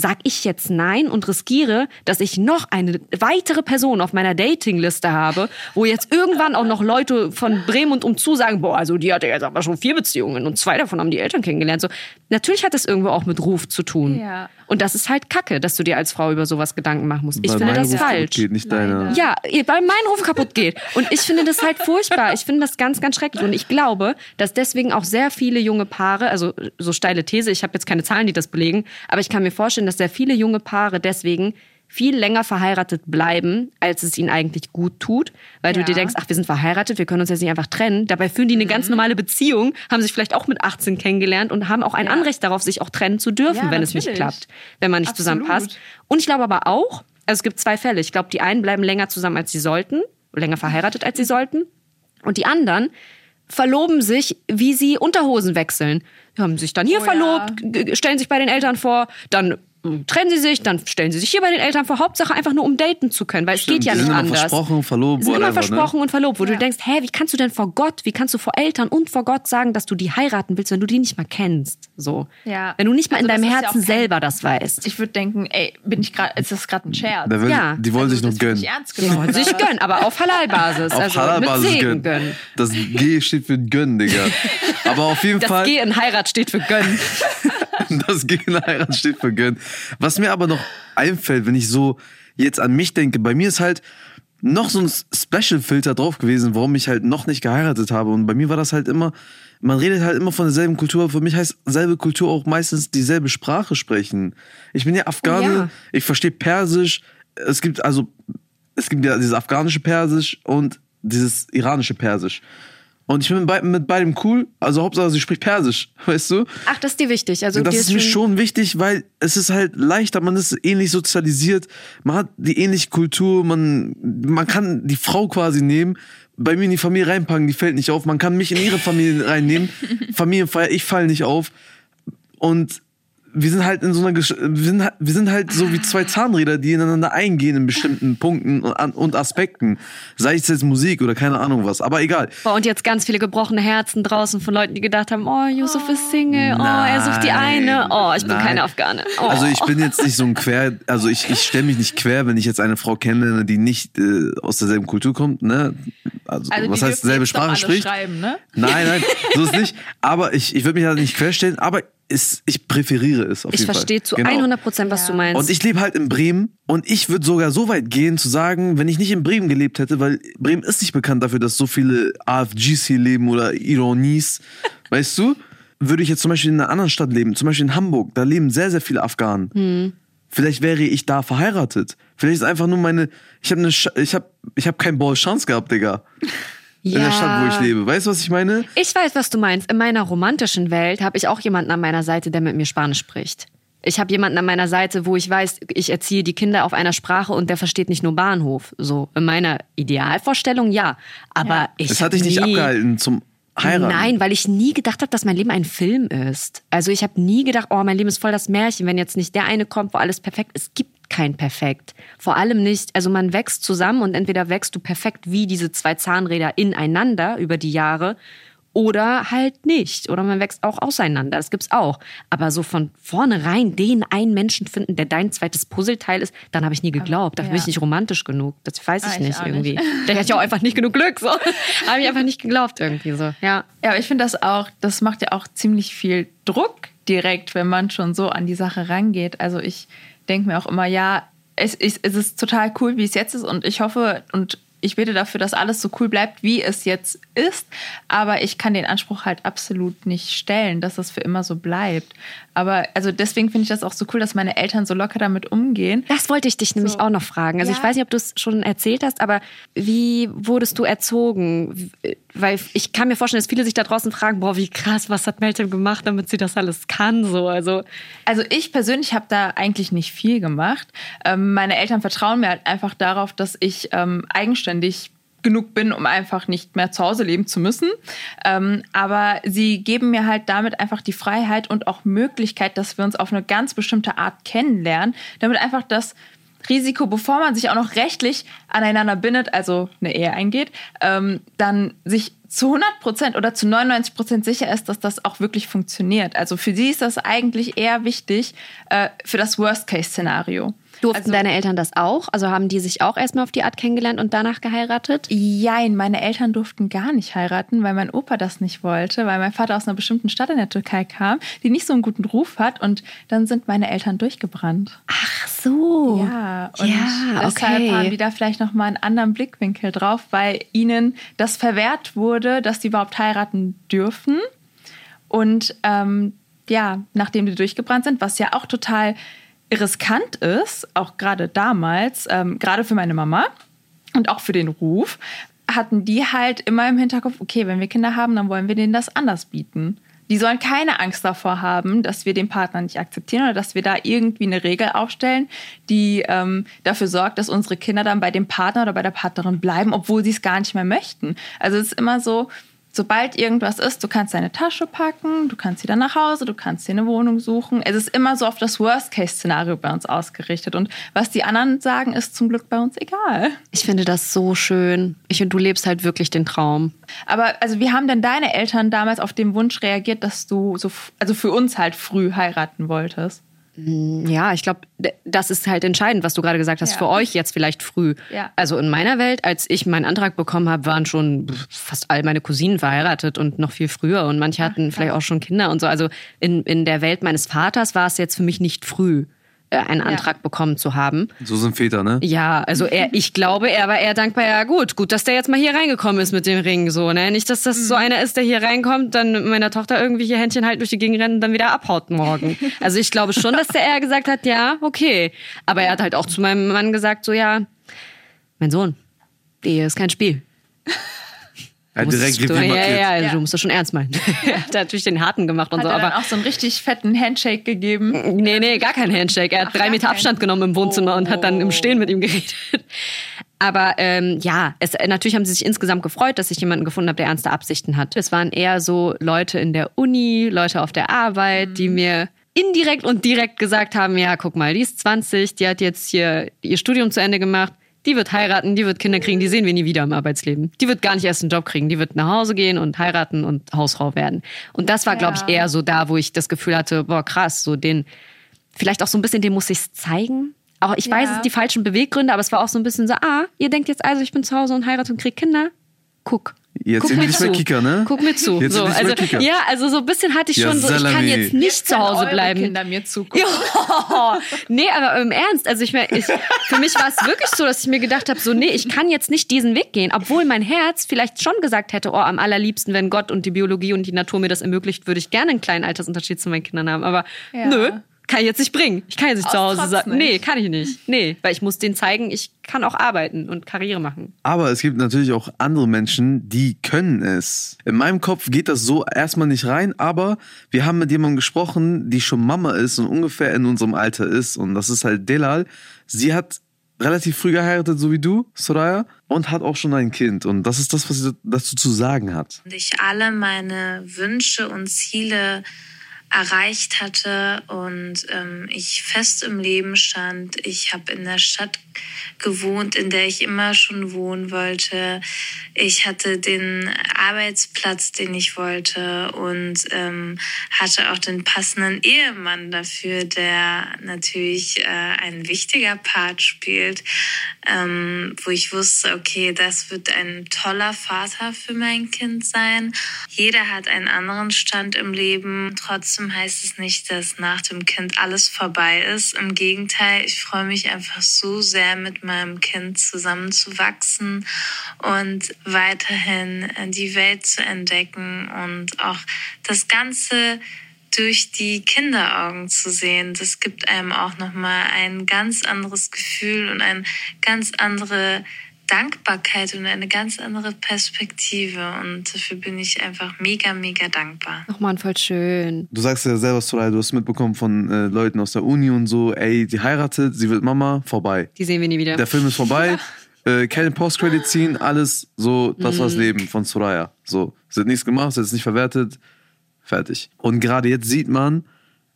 Sag ich jetzt nein und riskiere, dass ich noch eine weitere Person auf meiner Datingliste habe, wo jetzt irgendwann auch noch Leute von Bremen und umzu sagen, boah, also die hatte jetzt aber schon vier Beziehungen und zwei davon haben die Eltern kennengelernt. So, natürlich hat das irgendwo auch mit Ruf zu tun. Ja. Und das ist halt Kacke, dass du dir als Frau über sowas Gedanken machen musst. Ich Weil finde mein das Ruf kaputt falsch. Geht, nicht deiner. Ja, weil mein Ruf kaputt geht. Und ich finde das halt furchtbar. Ich finde das ganz, ganz schrecklich. Und ich glaube, dass deswegen auch sehr viele junge Paare, also so steile These, ich habe jetzt keine Zahlen, die das belegen, aber ich kann mir vorstellen, dass sehr viele junge Paare deswegen viel länger verheiratet bleiben, als es ihnen eigentlich gut tut, weil du Ja. dir denkst, ach, wir sind verheiratet, wir können uns jetzt nicht einfach trennen. Dabei führen die eine Mhm. ganz normale Beziehung, haben sich vielleicht auch mit 18 kennengelernt und haben auch ein Ja. Anrecht darauf, sich auch trennen zu dürfen, Ja, wenn es nicht natürlich. klappt, wenn man nicht Absolut. zusammenpasst. Und ich glaube aber auch, also es gibt zwei Fälle. Ich glaube, die einen bleiben länger zusammen, als sie sollten, länger verheiratet, als sie sollten. Und die anderen verloben sich, wie sie Unterhosen wechseln. Die haben sich dann hier Oh verlobt, stellen sich bei den Eltern vor, dann trennen sie sich, dann stellen sie sich hier bei den Eltern vor. Hauptsache einfach nur um daten zu können, weil es Stimmt, geht ja nicht sind immer anders. versprochen, verlobt, sind immer ne? versprochen und verlobt, wo du Ja. denkst, hä, wie kannst du denn vor Gott, wie kannst du vor Eltern und vor Gott sagen, dass du die heiraten willst, wenn du die nicht mal kennst? So. Ja. Wenn du nicht mal Also in deinem das ja auch Herzen kein- selber das weißt. Ich würde denken, ey, bin ich gerade, ist das gerade ein Scherz? Da will, Ja. Die wollen Also, sich nur das wird gönnen. nicht ernst Die wollen sich gönnen, aber auf Halal-Basis. <laughs> Auf also Halal-Basis mit Segen gönnen. gönnen. Das G steht für gönnen, Digga. <laughs> Aber auf jeden Das Fall. G in Heirat steht für gönnen. <laughs> Das G in Heirat steht für gönnen. Was mir aber noch einfällt, wenn ich so jetzt an mich denke, bei mir ist halt, noch so ein Special-Filter drauf gewesen, warum ich halt noch nicht geheiratet habe. Und bei mir war das halt immer, man redet halt immer von derselben Kultur. Für mich heißt selbe Kultur auch meistens dieselbe Sprache sprechen. Ich bin ja Afghane, ja. ich verstehe Persisch. Es gibt also, es gibt ja dieses afghanische Persisch und dieses iranische Persisch. Und ich bin mit, mit beidem cool. Also Hauptsache, sie spricht Persisch, <laughs> weißt du? Ach, das ist dir wichtig. Also das ist mir schon wichtig, weil es ist halt leichter, man ist ähnlich sozialisiert, man hat die ähnliche Kultur, man, man kann die Frau quasi nehmen, bei mir in die Familie reinpacken, die fällt nicht auf, man kann mich in ihre Familie reinnehmen, <laughs> Familienfeier, ich fall nicht auf. Und wir sind halt in so einer, Gesch wir sind, halt- wir sind halt so wie zwei Zahnräder, die ineinander eingehen in bestimmten Punkten und, Aspekten. Sei es jetzt Musik oder keine Ahnung was, aber egal. Boah, und jetzt ganz viele gebrochene Herzen draußen von Leuten, die gedacht haben, oh, Yusuf ist Single, oh, er sucht die eine, oh, ich bin nein. keine Afghane. Oh. Also ich bin jetzt nicht so ein Quer, also ich, ich stelle mich nicht quer, wenn ich jetzt eine Frau kennenlerne, die nicht äh, aus derselben Kultur kommt, ne? Also, Also was heißt selbe Sprache spricht? schreiben, ne? Nein, nein, so ist nicht. <laughs> Aber ich, ich würde mich halt nicht querstellen, aber es, ich präferiere es auf ich jeden Fall. verstehe zu Genau. 100 Prozent, was Ja. du meinst. Und ich lebe halt in Bremen und ich würde sogar so weit gehen zu sagen, wenn ich nicht in Bremen gelebt hätte, weil Bremen ist nicht bekannt dafür, dass so viele AFGs hier leben oder Ironis, <laughs> weißt du, würde ich jetzt zum Beispiel in einer anderen Stadt leben, zum Beispiel in Hamburg, da leben sehr, sehr viele Afghanen. Hm. Vielleicht wäre ich da verheiratet. Vielleicht ist einfach nur meine, ich habe eine, Sch- ich habe, ich habe keinen Ball Chance gehabt, Digga. <laughs> In der Stadt, wo ich lebe. Weißt du, was ich meine? Ich weiß, was du meinst. In meiner romantischen Welt habe ich auch jemanden an meiner Seite, der mit mir Spanisch spricht. Ich habe jemanden an meiner Seite, wo ich weiß, ich erziehe die Kinder auf einer Sprache und der versteht nicht nur Bahnhof. So in meiner Idealvorstellung ja, aber Ja. ich Das hat dich nicht abgehalten zum Heiraten. Nein, weil ich nie gedacht habe, dass mein Leben ein Film ist. Also ich habe nie gedacht, oh, mein Leben ist voll das Märchen, wenn jetzt nicht der eine kommt, wo alles perfekt ist. Es gibt kein Perfekt. Vor allem nicht, also man wächst zusammen und entweder wächst du perfekt wie diese zwei Zahnräder ineinander über die Jahre oder halt nicht. Oder man wächst auch auseinander. Das gibt's auch. Aber so von vornherein den einen Menschen finden, der dein zweites Puzzleteil ist, dann habe ich nie geglaubt. Da bin ja. ich nicht romantisch genug. Das weiß ich Ah, ich nicht auch irgendwie. nicht. Da hatte ich auch einfach nicht genug Glück. So. <laughs> habe ich einfach nicht geglaubt irgendwie so. Ja. Ja, aber ich finde das auch, das macht ja auch ziemlich viel Druck direkt, wenn man schon so an die Sache rangeht. Also ich denke mir auch immer, ja, es, ist- es ist total cool, wie es jetzt ist und ich hoffe und ich bete dafür, dass alles so cool bleibt, wie es jetzt ist. Aber ich kann den Anspruch halt absolut nicht stellen, dass es für immer so bleibt. Aber also deswegen finde ich das auch so cool, dass meine Eltern so locker damit umgehen. Das wollte ich dich nämlich So. auch noch fragen. Also ich Ja. weiß nicht, ob du es schon erzählt hast, aber wie wurdest du erzogen? Weil ich kann mir vorstellen, dass viele sich da draußen fragen, boah, wie krass, was hat Meltem gemacht, damit sie das alles kann? So, also Also ich persönlich habe da eigentlich nicht viel gemacht. Ähm, meine Eltern vertrauen mir halt einfach darauf, dass ich ähm, eigenständig genug bin, um einfach nicht mehr zu Hause leben zu müssen. Ähm, aber sie geben mir halt damit einfach die Freiheit und auch Möglichkeit, dass wir uns auf eine ganz bestimmte Art kennenlernen, damit einfach das Risiko, bevor man sich auch noch rechtlich aneinander bindet, also eine Ehe eingeht, ähm, dann sich zu 100 Prozent oder zu 99 Prozent sicher ist, dass das auch wirklich funktioniert. Also für sie ist das eigentlich eher wichtig äh, für das Worst-Case-Szenario. Durften Also- deine Eltern das auch? Also haben die sich auch erstmal auf die Art kennengelernt und danach geheiratet? Jein, meine Eltern durften gar nicht heiraten, weil mein Opa das nicht wollte, weil mein Vater aus einer bestimmten Stadt in der Türkei kam, die nicht so einen guten Ruf hat und dann sind meine Eltern durchgebrannt. Ach so. Ja, und ja, deshalb okay. haben die da vielleicht noch mal einen anderen Blickwinkel drauf, weil ihnen das verwehrt wurde, dass die überhaupt heiraten dürfen. Und ähm, ja, nachdem die durchgebrannt sind, was ja auch total riskant ist, auch gerade damals, ähm, gerade für meine Mama und auch für den Ruf, hatten die halt immer im Hinterkopf, okay, wenn wir Kinder haben, dann wollen wir denen das anders bieten. Die sollen keine Angst davor haben, dass wir den Partner nicht akzeptieren oder dass wir da irgendwie eine Regel aufstellen, die ähm, dafür sorgt, dass unsere Kinder dann bei dem Partner oder bei der Partnerin bleiben, obwohl sie es gar nicht mehr möchten. Also es ist immer so, sobald irgendwas ist, du kannst deine Tasche packen, du kannst wieder nach Hause, du kannst dir eine Wohnung suchen. Es ist immer so auf das Worst-Case-Szenario bei uns ausgerichtet. Und was die anderen sagen, ist zum Glück bei uns egal. Ich finde das so schön. Ich und du lebst halt wirklich den Traum. Aber also wie haben denn deine Eltern damals auf den Wunsch reagiert, dass du so, also für uns halt früh heiraten wolltest? Ja, ich glaube, das ist halt entscheidend, was du gerade gesagt hast. Ja. Für euch jetzt vielleicht früh. Ja. Also in meiner Welt, als ich meinen Antrag bekommen habe, waren schon fast all meine Cousinen verheiratet und noch viel früher. Und manche hatten vielleicht auch schon Kinder und so. Also in, in der Welt meines Vaters war es jetzt für mich nicht früh. Äh, einen Antrag ja. bekommen zu haben. So sind Väter, ne? Ja, also er, <laughs> ich glaube, er war eher dankbar, ja gut, gut, dass der jetzt mal hier reingekommen ist mit dem Ring, so, ne? Nicht, dass das mhm. so einer ist, der hier reinkommt, dann mit meiner Tochter irgendwie hier Händchen halt durch die Gegend rennt und dann wieder abhaut morgen. <laughs> also ich glaube schon, dass der eher gesagt hat, ja, okay. Aber er hat halt auch zu meinem Mann gesagt, so, ja, mein Sohn, die ist kein Spiel. <laughs> Ja, direkt du, ja, ja, ja, du musst das schon ernst meinen. <laughs> er hat natürlich den harten gemacht und hat so. Er aber auch so einen richtig fetten Handshake gegeben. Nee, nee, gar keinen Handshake. Er hat Ach, drei Meter Abstand genommen im Wohnzimmer oh. und hat dann im Stehen mit ihm geredet. <laughs> Aber ähm, ja, es, natürlich haben sie sich insgesamt gefreut, dass ich jemanden gefunden habe, der ernste Absichten hat. Es waren eher so Leute in der Uni, Leute auf der Arbeit, mhm. die mir indirekt und direkt gesagt haben, ja, guck mal, die ist 20, die hat jetzt hier ihr Studium zu Ende gemacht die wird heiraten, die wird Kinder kriegen, die sehen wir nie wieder im Arbeitsleben. Die wird gar nicht erst einen Job kriegen, die wird nach Hause gehen und heiraten und Hausfrau werden. Und das war, ja. glaube ich, eher so da, wo ich das Gefühl hatte, boah, krass, so den, vielleicht auch so ein bisschen, den muss ich es zeigen. Auch ich ja. weiß, es sind die falschen Beweggründe, aber es war auch so ein bisschen so, ah, ihr denkt jetzt also, ich bin zu Hause und heirate und krieg Kinder? Guck, Jetzt Guck sind wir nicht mehr Kicker, ne? Guck mir zu. Jetzt so, also, Kicker. Ja, also so ein bisschen hatte ich ja, schon so, ich kann jetzt nicht jetzt zu Hause bleiben. Kinder mir zugucken. Ja. <laughs> nee, aber im Ernst, also ich, ich für mich war es wirklich so, dass ich mir gedacht habe, so nee, ich kann jetzt nicht diesen Weg gehen, obwohl mein Herz vielleicht schon gesagt hätte, oh, am allerliebsten, wenn Gott und die Biologie und die Natur mir das ermöglicht, würde ich gerne einen kleinen Altersunterschied zu meinen Kindern haben, aber ja. nö, kann ich jetzt nicht bringen. Ich kann jetzt nicht Aus zu Hause sagen. Nee, kann ich nicht. Nee, weil ich muss denen zeigen, ich kann auch arbeiten und Karriere machen. Aber es gibt natürlich auch andere Menschen, die können es. In meinem Kopf geht das so erstmal nicht rein, aber wir haben mit jemandem gesprochen, die schon Mama ist und ungefähr in unserem Alter ist. Und das ist halt Delal. Sie hat relativ früh geheiratet, so wie du, Soraya, und hat auch schon ein Kind. Und das ist das, was sie dazu zu sagen hat. Und ich alle meine Wünsche und Ziele erreicht hatte und ähm, ich fest im Leben stand. Ich habe in der Stadt gewohnt, in der ich immer schon wohnen wollte. Ich hatte den Arbeitsplatz, den ich wollte und ähm, hatte auch den passenden Ehemann dafür, der natürlich äh, ein wichtiger Part spielt, ähm, wo ich wusste, okay, das wird ein toller Vater für mein Kind sein. Jeder hat einen anderen Stand im Leben. Trotzdem heißt es nicht, dass nach dem Kind alles vorbei ist. Im Gegenteil, ich freue mich einfach so sehr mit meinem Kind zusammenzuwachsen und weiterhin die Welt zu entdecken und auch das Ganze durch die Kinderaugen zu sehen, das gibt einem auch nochmal ein ganz anderes Gefühl und eine ganz andere Dankbarkeit und eine ganz andere Perspektive. Und dafür bin ich einfach mega, mega dankbar. Ach man, voll schön. Du sagst ja selber, Soraya, du hast mitbekommen von äh, Leuten aus der Uni und so, ey, die heiratet, sie wird Mama, vorbei. Die sehen wir nie wieder. Der Film ist vorbei. äh, keine Post-Credit ziehen, alles so, das mhm. Leben von Soraya. So, sie hat nichts gemacht, sie hat es nicht verwertet, fertig. Und gerade jetzt sieht man,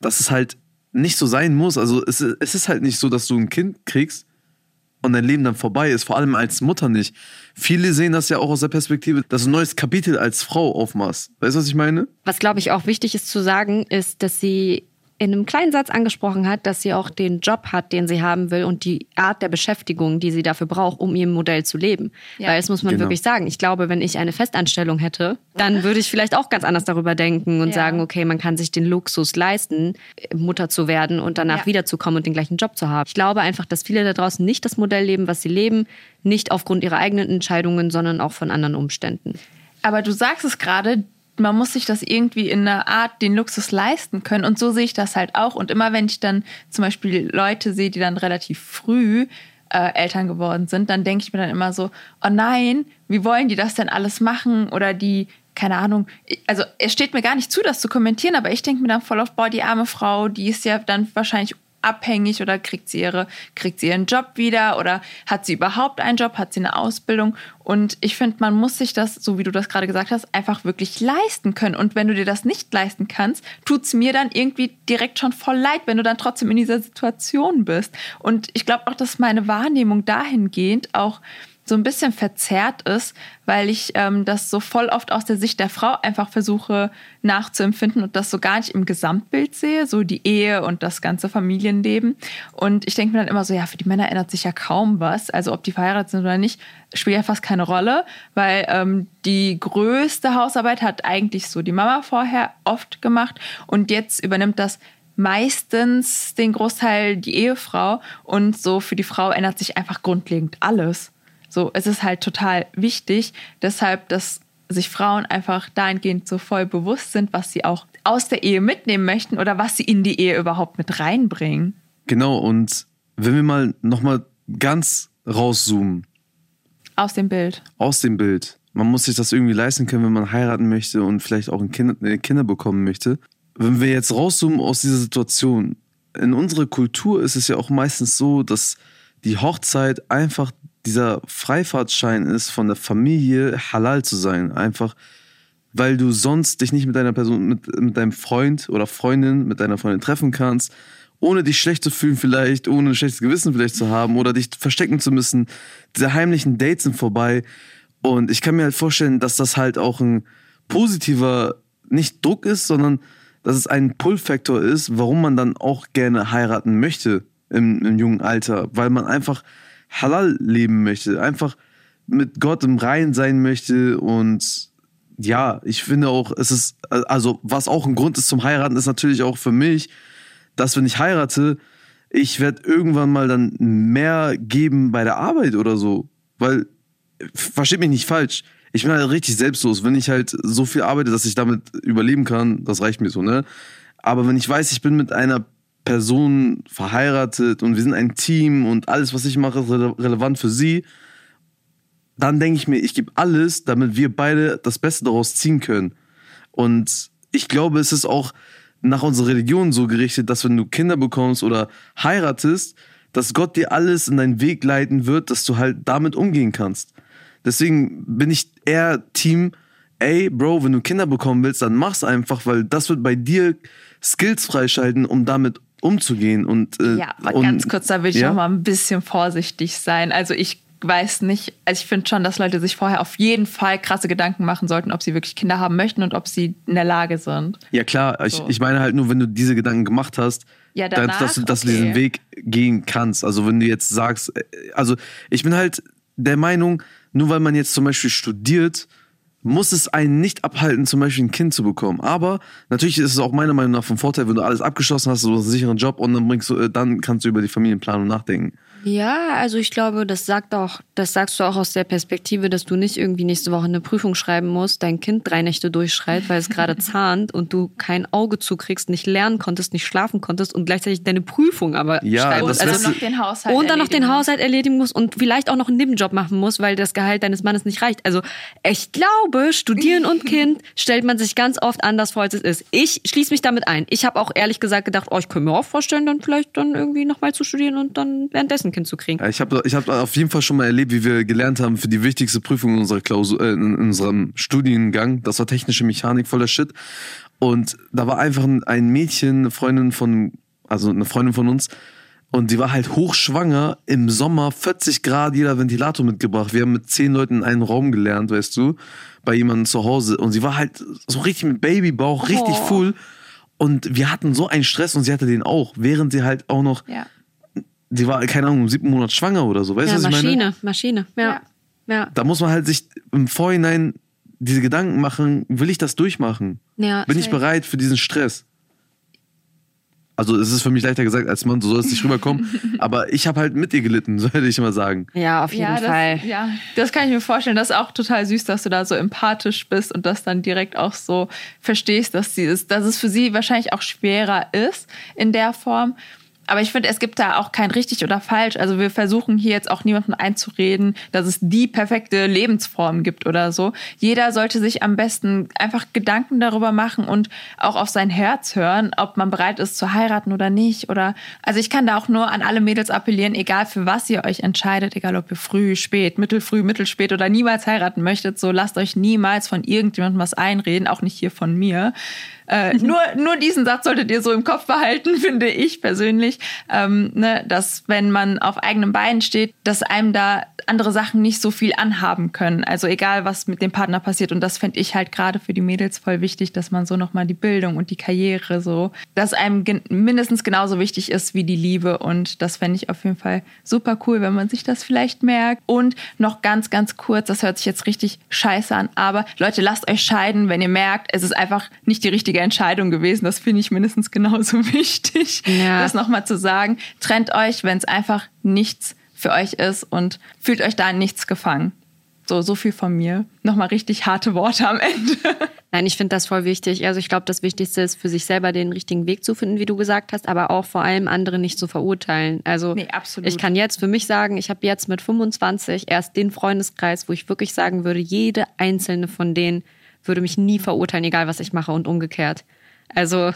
dass es halt nicht so sein muss. Also es, es ist halt nicht so, dass du ein Kind kriegst und dein Leben dann vorbei ist, vor allem als Mutter nicht. Viele sehen das ja auch aus der Perspektive, dass du ein neues Kapitel als Frau aufmachst. Weißt du, was ich meine? Was, glaube ich, auch wichtig ist zu sagen, ist, dass sie in einem kleinen Satz angesprochen hat, dass sie auch den Job hat, den sie haben will und die Art der Beschäftigung, die sie dafür braucht, um ihr Modell zu leben. Ja. Weil das muss man genau. wirklich sagen. Ich glaube, wenn ich eine Festanstellung hätte, dann würde ich vielleicht auch ganz anders darüber denken und ja. sagen, okay, man kann sich den Luxus leisten, Mutter zu werden und danach ja. wiederzukommen und den gleichen Job zu haben. Ich glaube einfach, dass viele da draußen nicht das Modell leben, was sie leben, nicht aufgrund ihrer eigenen Entscheidungen, sondern auch von anderen Umständen. Aber du sagst es gerade, man muss sich das irgendwie in einer Art den Luxus leisten können. Und so sehe ich das halt auch. Und immer wenn ich dann zum Beispiel Leute sehe, die dann relativ früh äh, Eltern geworden sind, dann denke ich mir dann immer so, oh nein, wie wollen die das denn alles machen? Oder die, keine Ahnung, also es steht mir gar nicht zu, das zu kommentieren, aber ich denke mir dann voll auf, boah, die arme Frau, die ist ja dann wahrscheinlich abhängig oder kriegt sie ihre, kriegt sie ihren Job wieder oder hat sie überhaupt einen Job, hat sie eine Ausbildung? Und ich finde, man muss sich das, so wie du das gerade gesagt hast, einfach wirklich leisten können. Und wenn du dir das nicht leisten kannst, tut es mir dann irgendwie direkt schon voll leid, wenn du dann trotzdem in dieser Situation bist. Und ich glaube auch, dass meine Wahrnehmung dahingehend auch so ein bisschen verzerrt ist, weil ich ähm, das so voll oft aus der Sicht der Frau einfach versuche nachzuempfinden und das so gar nicht im Gesamtbild sehe, so die Ehe und das ganze Familienleben. Und ich denke mir dann immer so, ja, für die Männer ändert sich ja kaum was. Also ob die verheiratet sind oder nicht, spielt ja fast keine Rolle, weil ähm, die größte Hausarbeit hat eigentlich so die Mama vorher oft gemacht und jetzt übernimmt das meistens den Großteil die Ehefrau und so für die Frau ändert sich einfach grundlegend alles. So, es ist halt total wichtig, deshalb, dass sich Frauen einfach dahingehend so voll bewusst sind, was sie auch aus der Ehe mitnehmen möchten oder was sie in die Ehe überhaupt mit reinbringen. Genau, und wenn wir mal nochmal ganz rauszoomen. Aus dem Bild. Aus dem Bild. Man muss sich das irgendwie leisten können, wenn man heiraten möchte und vielleicht auch Kinder, äh, Kinder bekommen möchte. Wenn wir jetzt rauszoomen aus dieser Situation, in unserer Kultur ist es ja auch meistens so, dass die Hochzeit einfach dieser Freifahrtschein ist, von der Familie halal zu sein. Einfach, weil du sonst dich nicht mit deiner Person, mit, mit deinem Freund oder Freundin, mit deiner Freundin treffen kannst, ohne dich schlecht zu fühlen vielleicht, ohne ein schlechtes Gewissen vielleicht zu haben oder dich verstecken zu müssen. Diese heimlichen Dates sind vorbei. Und ich kann mir halt vorstellen, dass das halt auch ein positiver, nicht Druck ist, sondern dass es ein Pull-Faktor ist, warum man dann auch gerne heiraten möchte im, im jungen Alter. Weil man einfach halal leben möchte, einfach mit Gott im Reinen sein möchte und ja, ich finde auch, es ist, also was auch ein Grund ist zum Heiraten, ist natürlich auch für mich, dass wenn ich heirate, ich werde irgendwann mal dann mehr geben bei der Arbeit oder so. Weil, versteht mich nicht falsch, ich bin halt richtig selbstlos. Wenn ich halt so viel arbeite, dass ich damit überleben kann, das reicht mir so, ne? Aber wenn ich weiß, ich bin mit einer Person verheiratet und wir sind ein Team und alles, was ich mache, ist rele relevant für sie, dann denke ich mir, ich gebe alles, damit wir beide das Beste daraus ziehen können. Und ich glaube, es ist auch nach unserer Religion so gerichtet, dass wenn du Kinder bekommst oder heiratest, dass Gott dir alles in deinen Weg leiten wird, dass du halt damit umgehen kannst. Deswegen bin ich eher Team, ey, Bro, wenn du Kinder bekommen willst, dann mach's einfach, weil das wird bei dir Skills freischalten, um damit umzugehen. Und, äh, ja, aber und, ganz kurz, da will ich ja? noch mal ein bisschen vorsichtig sein. Also ich weiß nicht, also ich finde schon, dass Leute sich vorher auf jeden Fall krasse Gedanken machen sollten, ob sie wirklich Kinder haben möchten und ob sie in der Lage sind. Ja klar, so. ich, ich meine halt nur, wenn du diese Gedanken gemacht hast, ja, danach, dass, du, dass okay. du diesen Weg gehen kannst. Also wenn du jetzt sagst, äh, also ich bin halt der Meinung, nur weil man jetzt zum Beispiel studiert, muss es einen nicht abhalten, zum Beispiel ein Kind zu bekommen. Aber natürlich ist es auch meiner Meinung nach vom Vorteil, wenn du alles abgeschlossen hast, du hast einen sicheren Job und dann bringst du, äh, dann kannst du über die Familienplanung nachdenken. Ja, also ich glaube, das sagt auch, das sagst du auch aus der Perspektive, dass du nicht irgendwie nächste Woche eine Prüfung schreiben musst, dein Kind drei Nächte durchschreit, weil es gerade <laughs> zahnt und du kein Auge zukriegst, nicht lernen konntest, nicht schlafen konntest und gleichzeitig deine Prüfung aber ja, schreiben musst. Also noch den Haushalt und dann noch den Haushalt erledigen musst und vielleicht auch noch einen Nebenjob machen musst, weil das Gehalt deines Mannes nicht reicht. Also ich glaube, studieren und Kind <laughs> stellt man sich ganz oft anders vor, als es ist. Ich schließe mich damit ein. Ich habe auch ehrlich gesagt gedacht, oh, ich könnte mir auch vorstellen, dann vielleicht dann irgendwie nochmal zu studieren und dann währenddessen ein Kind zu kriegen. Ich habe ich hab auf jeden Fall schon mal erlebt, wie wir gelernt haben für die wichtigste Prüfung in, unserer Klausur, äh, in unserem Studiengang. Das war technische Mechanik, voller Shit. Und da war einfach ein Mädchen, eine Freundin von, also eine Freundin von uns, und die war halt hochschwanger, im Sommer 40 Grad, jeder Ventilator mitgebracht. Wir haben mit zehn Leuten in einem Raum gelernt, weißt du, bei jemandem zu Hause. Und sie war halt so richtig mit Babybauch, richtig oh. full. Und wir hatten so einen Stress und sie hatte den auch, während sie halt auch noch ja sie war, keine Ahnung, im siebten Monat schwanger oder so. Weißt du, ja, was Maschine, ich meine? Maschine, ja. ja. Da muss man halt sich im Vorhinein diese Gedanken machen, will ich das durchmachen? Ja, Bin ich bereit für diesen Stress? Also es ist für mich leichter gesagt als Mann, so soll es nicht rüberkommen. <laughs> aber ich habe halt mit ihr gelitten, <laughs> sollte ich mal sagen. Ja, auf jeden ja, Fall. Das, ja, das kann ich mir vorstellen. Das ist auch total süß, dass du da so empathisch bist und das dann direkt auch so verstehst, dass, sie ist, dass es für sie wahrscheinlich auch schwerer ist in der Form. Aber ich finde, es gibt da auch kein richtig oder falsch. Also wir versuchen hier jetzt auch niemandem einzureden, dass es die perfekte Lebensform gibt oder so. Jeder sollte sich am besten einfach Gedanken darüber machen und auch auf sein Herz hören, ob man bereit ist zu heiraten oder nicht. Oder also ich kann da auch nur an alle Mädels appellieren, egal für was ihr euch entscheidet, egal ob ihr früh, spät, mittelfrüh, mittelspät oder niemals heiraten möchtet, so lasst euch niemals von irgendjemandem was einreden, auch nicht hier von mir. Äh, nur, nur diesen Satz solltet ihr so im Kopf behalten, <laughs> finde ich persönlich, ähm, ne, dass wenn man auf eigenem Bein steht, dass einem da andere Sachen nicht so viel anhaben können. Also egal, was mit dem Partner passiert. Und das fände ich halt gerade für die Mädels voll wichtig, dass man so nochmal die Bildung und die Karriere so, dass einem mindestens genauso wichtig ist wie die Liebe. Und das fände ich auf jeden Fall super cool, wenn man sich das vielleicht merkt. Und noch ganz, ganz kurz, das hört sich jetzt richtig scheiße an, aber Leute, lasst euch scheiden, wenn ihr merkt, es ist einfach nicht die richtige richtige Entscheidung gewesen. Das finde ich mindestens genauso <laughs> wichtig, ja. das nochmal zu sagen. Trennt euch, wenn es einfach nichts für euch ist und fühlt euch da in nichts gefangen. So, so viel von mir. Nochmal richtig harte Worte am Ende. <laughs> Nein, ich finde das voll wichtig. Also ich glaube, das Wichtigste ist für sich selber den richtigen Weg zu finden, wie du gesagt hast, aber auch vor allem andere nicht zu verurteilen. Also nee, ich kann jetzt für mich sagen, ich habe jetzt mit 25 erst den Freundeskreis, wo ich wirklich sagen würde, jede einzelne von denen würde mich nie verurteilen, egal was ich mache und umgekehrt. Also,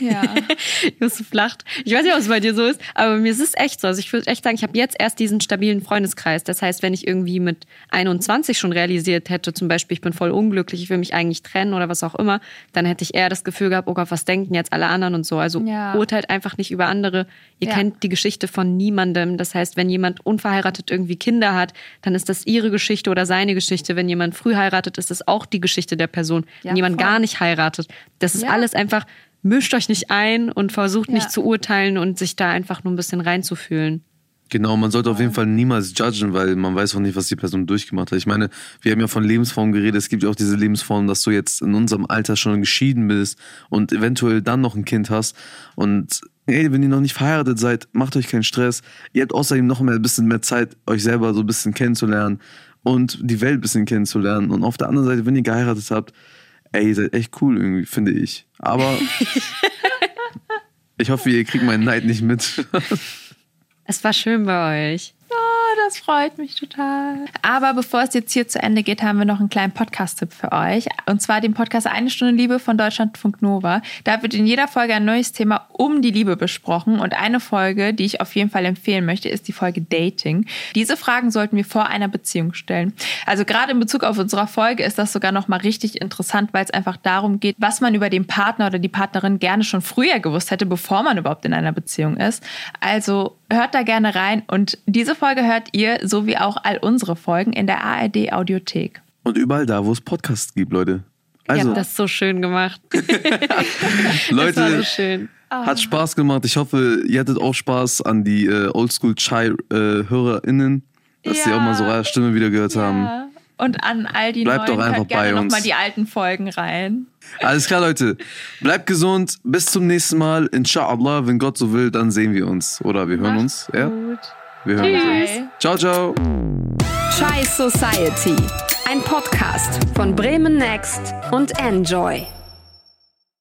ja. <laughs> Josef lacht. Ich weiß nicht, ob es bei dir so ist, aber mir ist es echt so. Also ich würde echt sagen, ich habe jetzt erst diesen stabilen Freundeskreis. Das heißt, wenn ich irgendwie mit 21 schon realisiert hätte, zum Beispiel, ich bin voll unglücklich, ich will mich eigentlich trennen oder was auch immer, dann hätte ich eher das Gefühl gehabt, oh Gott, was denken jetzt alle anderen und so. Also ja. urteilt einfach nicht über andere. Ihr ja. kennt die Geschichte von niemandem. Das heißt, wenn jemand unverheiratet irgendwie Kinder hat, dann ist das ihre Geschichte oder seine Geschichte. Wenn jemand früh heiratet, ist das auch die Geschichte der Person. Wenn jemand voll. gar nicht heiratet, das ist alles einfach einfach, mischt euch nicht ein und versucht ja. nicht zu urteilen und sich da einfach nur ein bisschen reinzufühlen. Genau, man sollte auf jeden Fall niemals judgen, weil man weiß auch nicht, was die Person durchgemacht hat. Ich meine, wir haben ja von Lebensformen geredet. Es gibt ja auch diese Lebensform, dass du jetzt in unserem Alter schon geschieden bist und eventuell dann noch ein Kind hast. Und hey, wenn ihr noch nicht verheiratet seid, macht euch keinen Stress. Ihr habt außerdem noch mal ein bisschen mehr Zeit, euch selber so ein bisschen kennenzulernen und die Welt ein bisschen kennenzulernen. Und auf der anderen Seite, wenn ihr geheiratet habt, ey, ihr seid echt cool irgendwie, finde ich. Aber <laughs> ich hoffe, ihr kriegt meinen Neid nicht mit. es war schön bei euch das freut mich total. Aber bevor es jetzt hier zu Ende geht, haben wir noch einen kleinen Podcast-Tipp für euch. Und zwar den Podcast Eine Stunde Liebe von Deutschlandfunk Nova. Da wird in jeder Folge ein neues Thema um die Liebe besprochen. Und eine Folge, die ich auf jeden Fall empfehlen möchte, ist die Folge Dating. Diese Fragen sollten wir vor einer Beziehung stellen. Also gerade in Bezug auf unsere Folge ist das sogar noch mal richtig interessant, weil es einfach darum geht, was man über den Partner oder die Partnerin gerne schon früher gewusst hätte, bevor man überhaupt in einer Beziehung ist. Also hört da gerne rein und diese Folge hört ihr, so wie auch all unsere Folgen, in der ARD Audiothek. Und überall da, wo es Podcasts gibt, Leute. Also, ihr das so schön gemacht. <laughs> Leute, so schön. hat Spaß gemacht. Ich hoffe, ihr hattet auch Spaß an die äh, Oldschool-Chai-HörerInnen, äh, dass ja. sie auch mal so eure Stimme wieder gehört ja. haben. Und an all die Bleibt neuen, doch einfach gerne bei uns. nochmal die alten Folgen rein. Alles klar, Leute. Bleibt gesund. Bis zum nächsten Mal. Inshallah, wenn Gott so will, dann sehen wir uns. Oder wir hören Macht uns. Ja? Gut. Wir hören Tschüss. uns. Ciao, ciao. Chai Society. Ein Podcast von Bremen Next und Enjoy.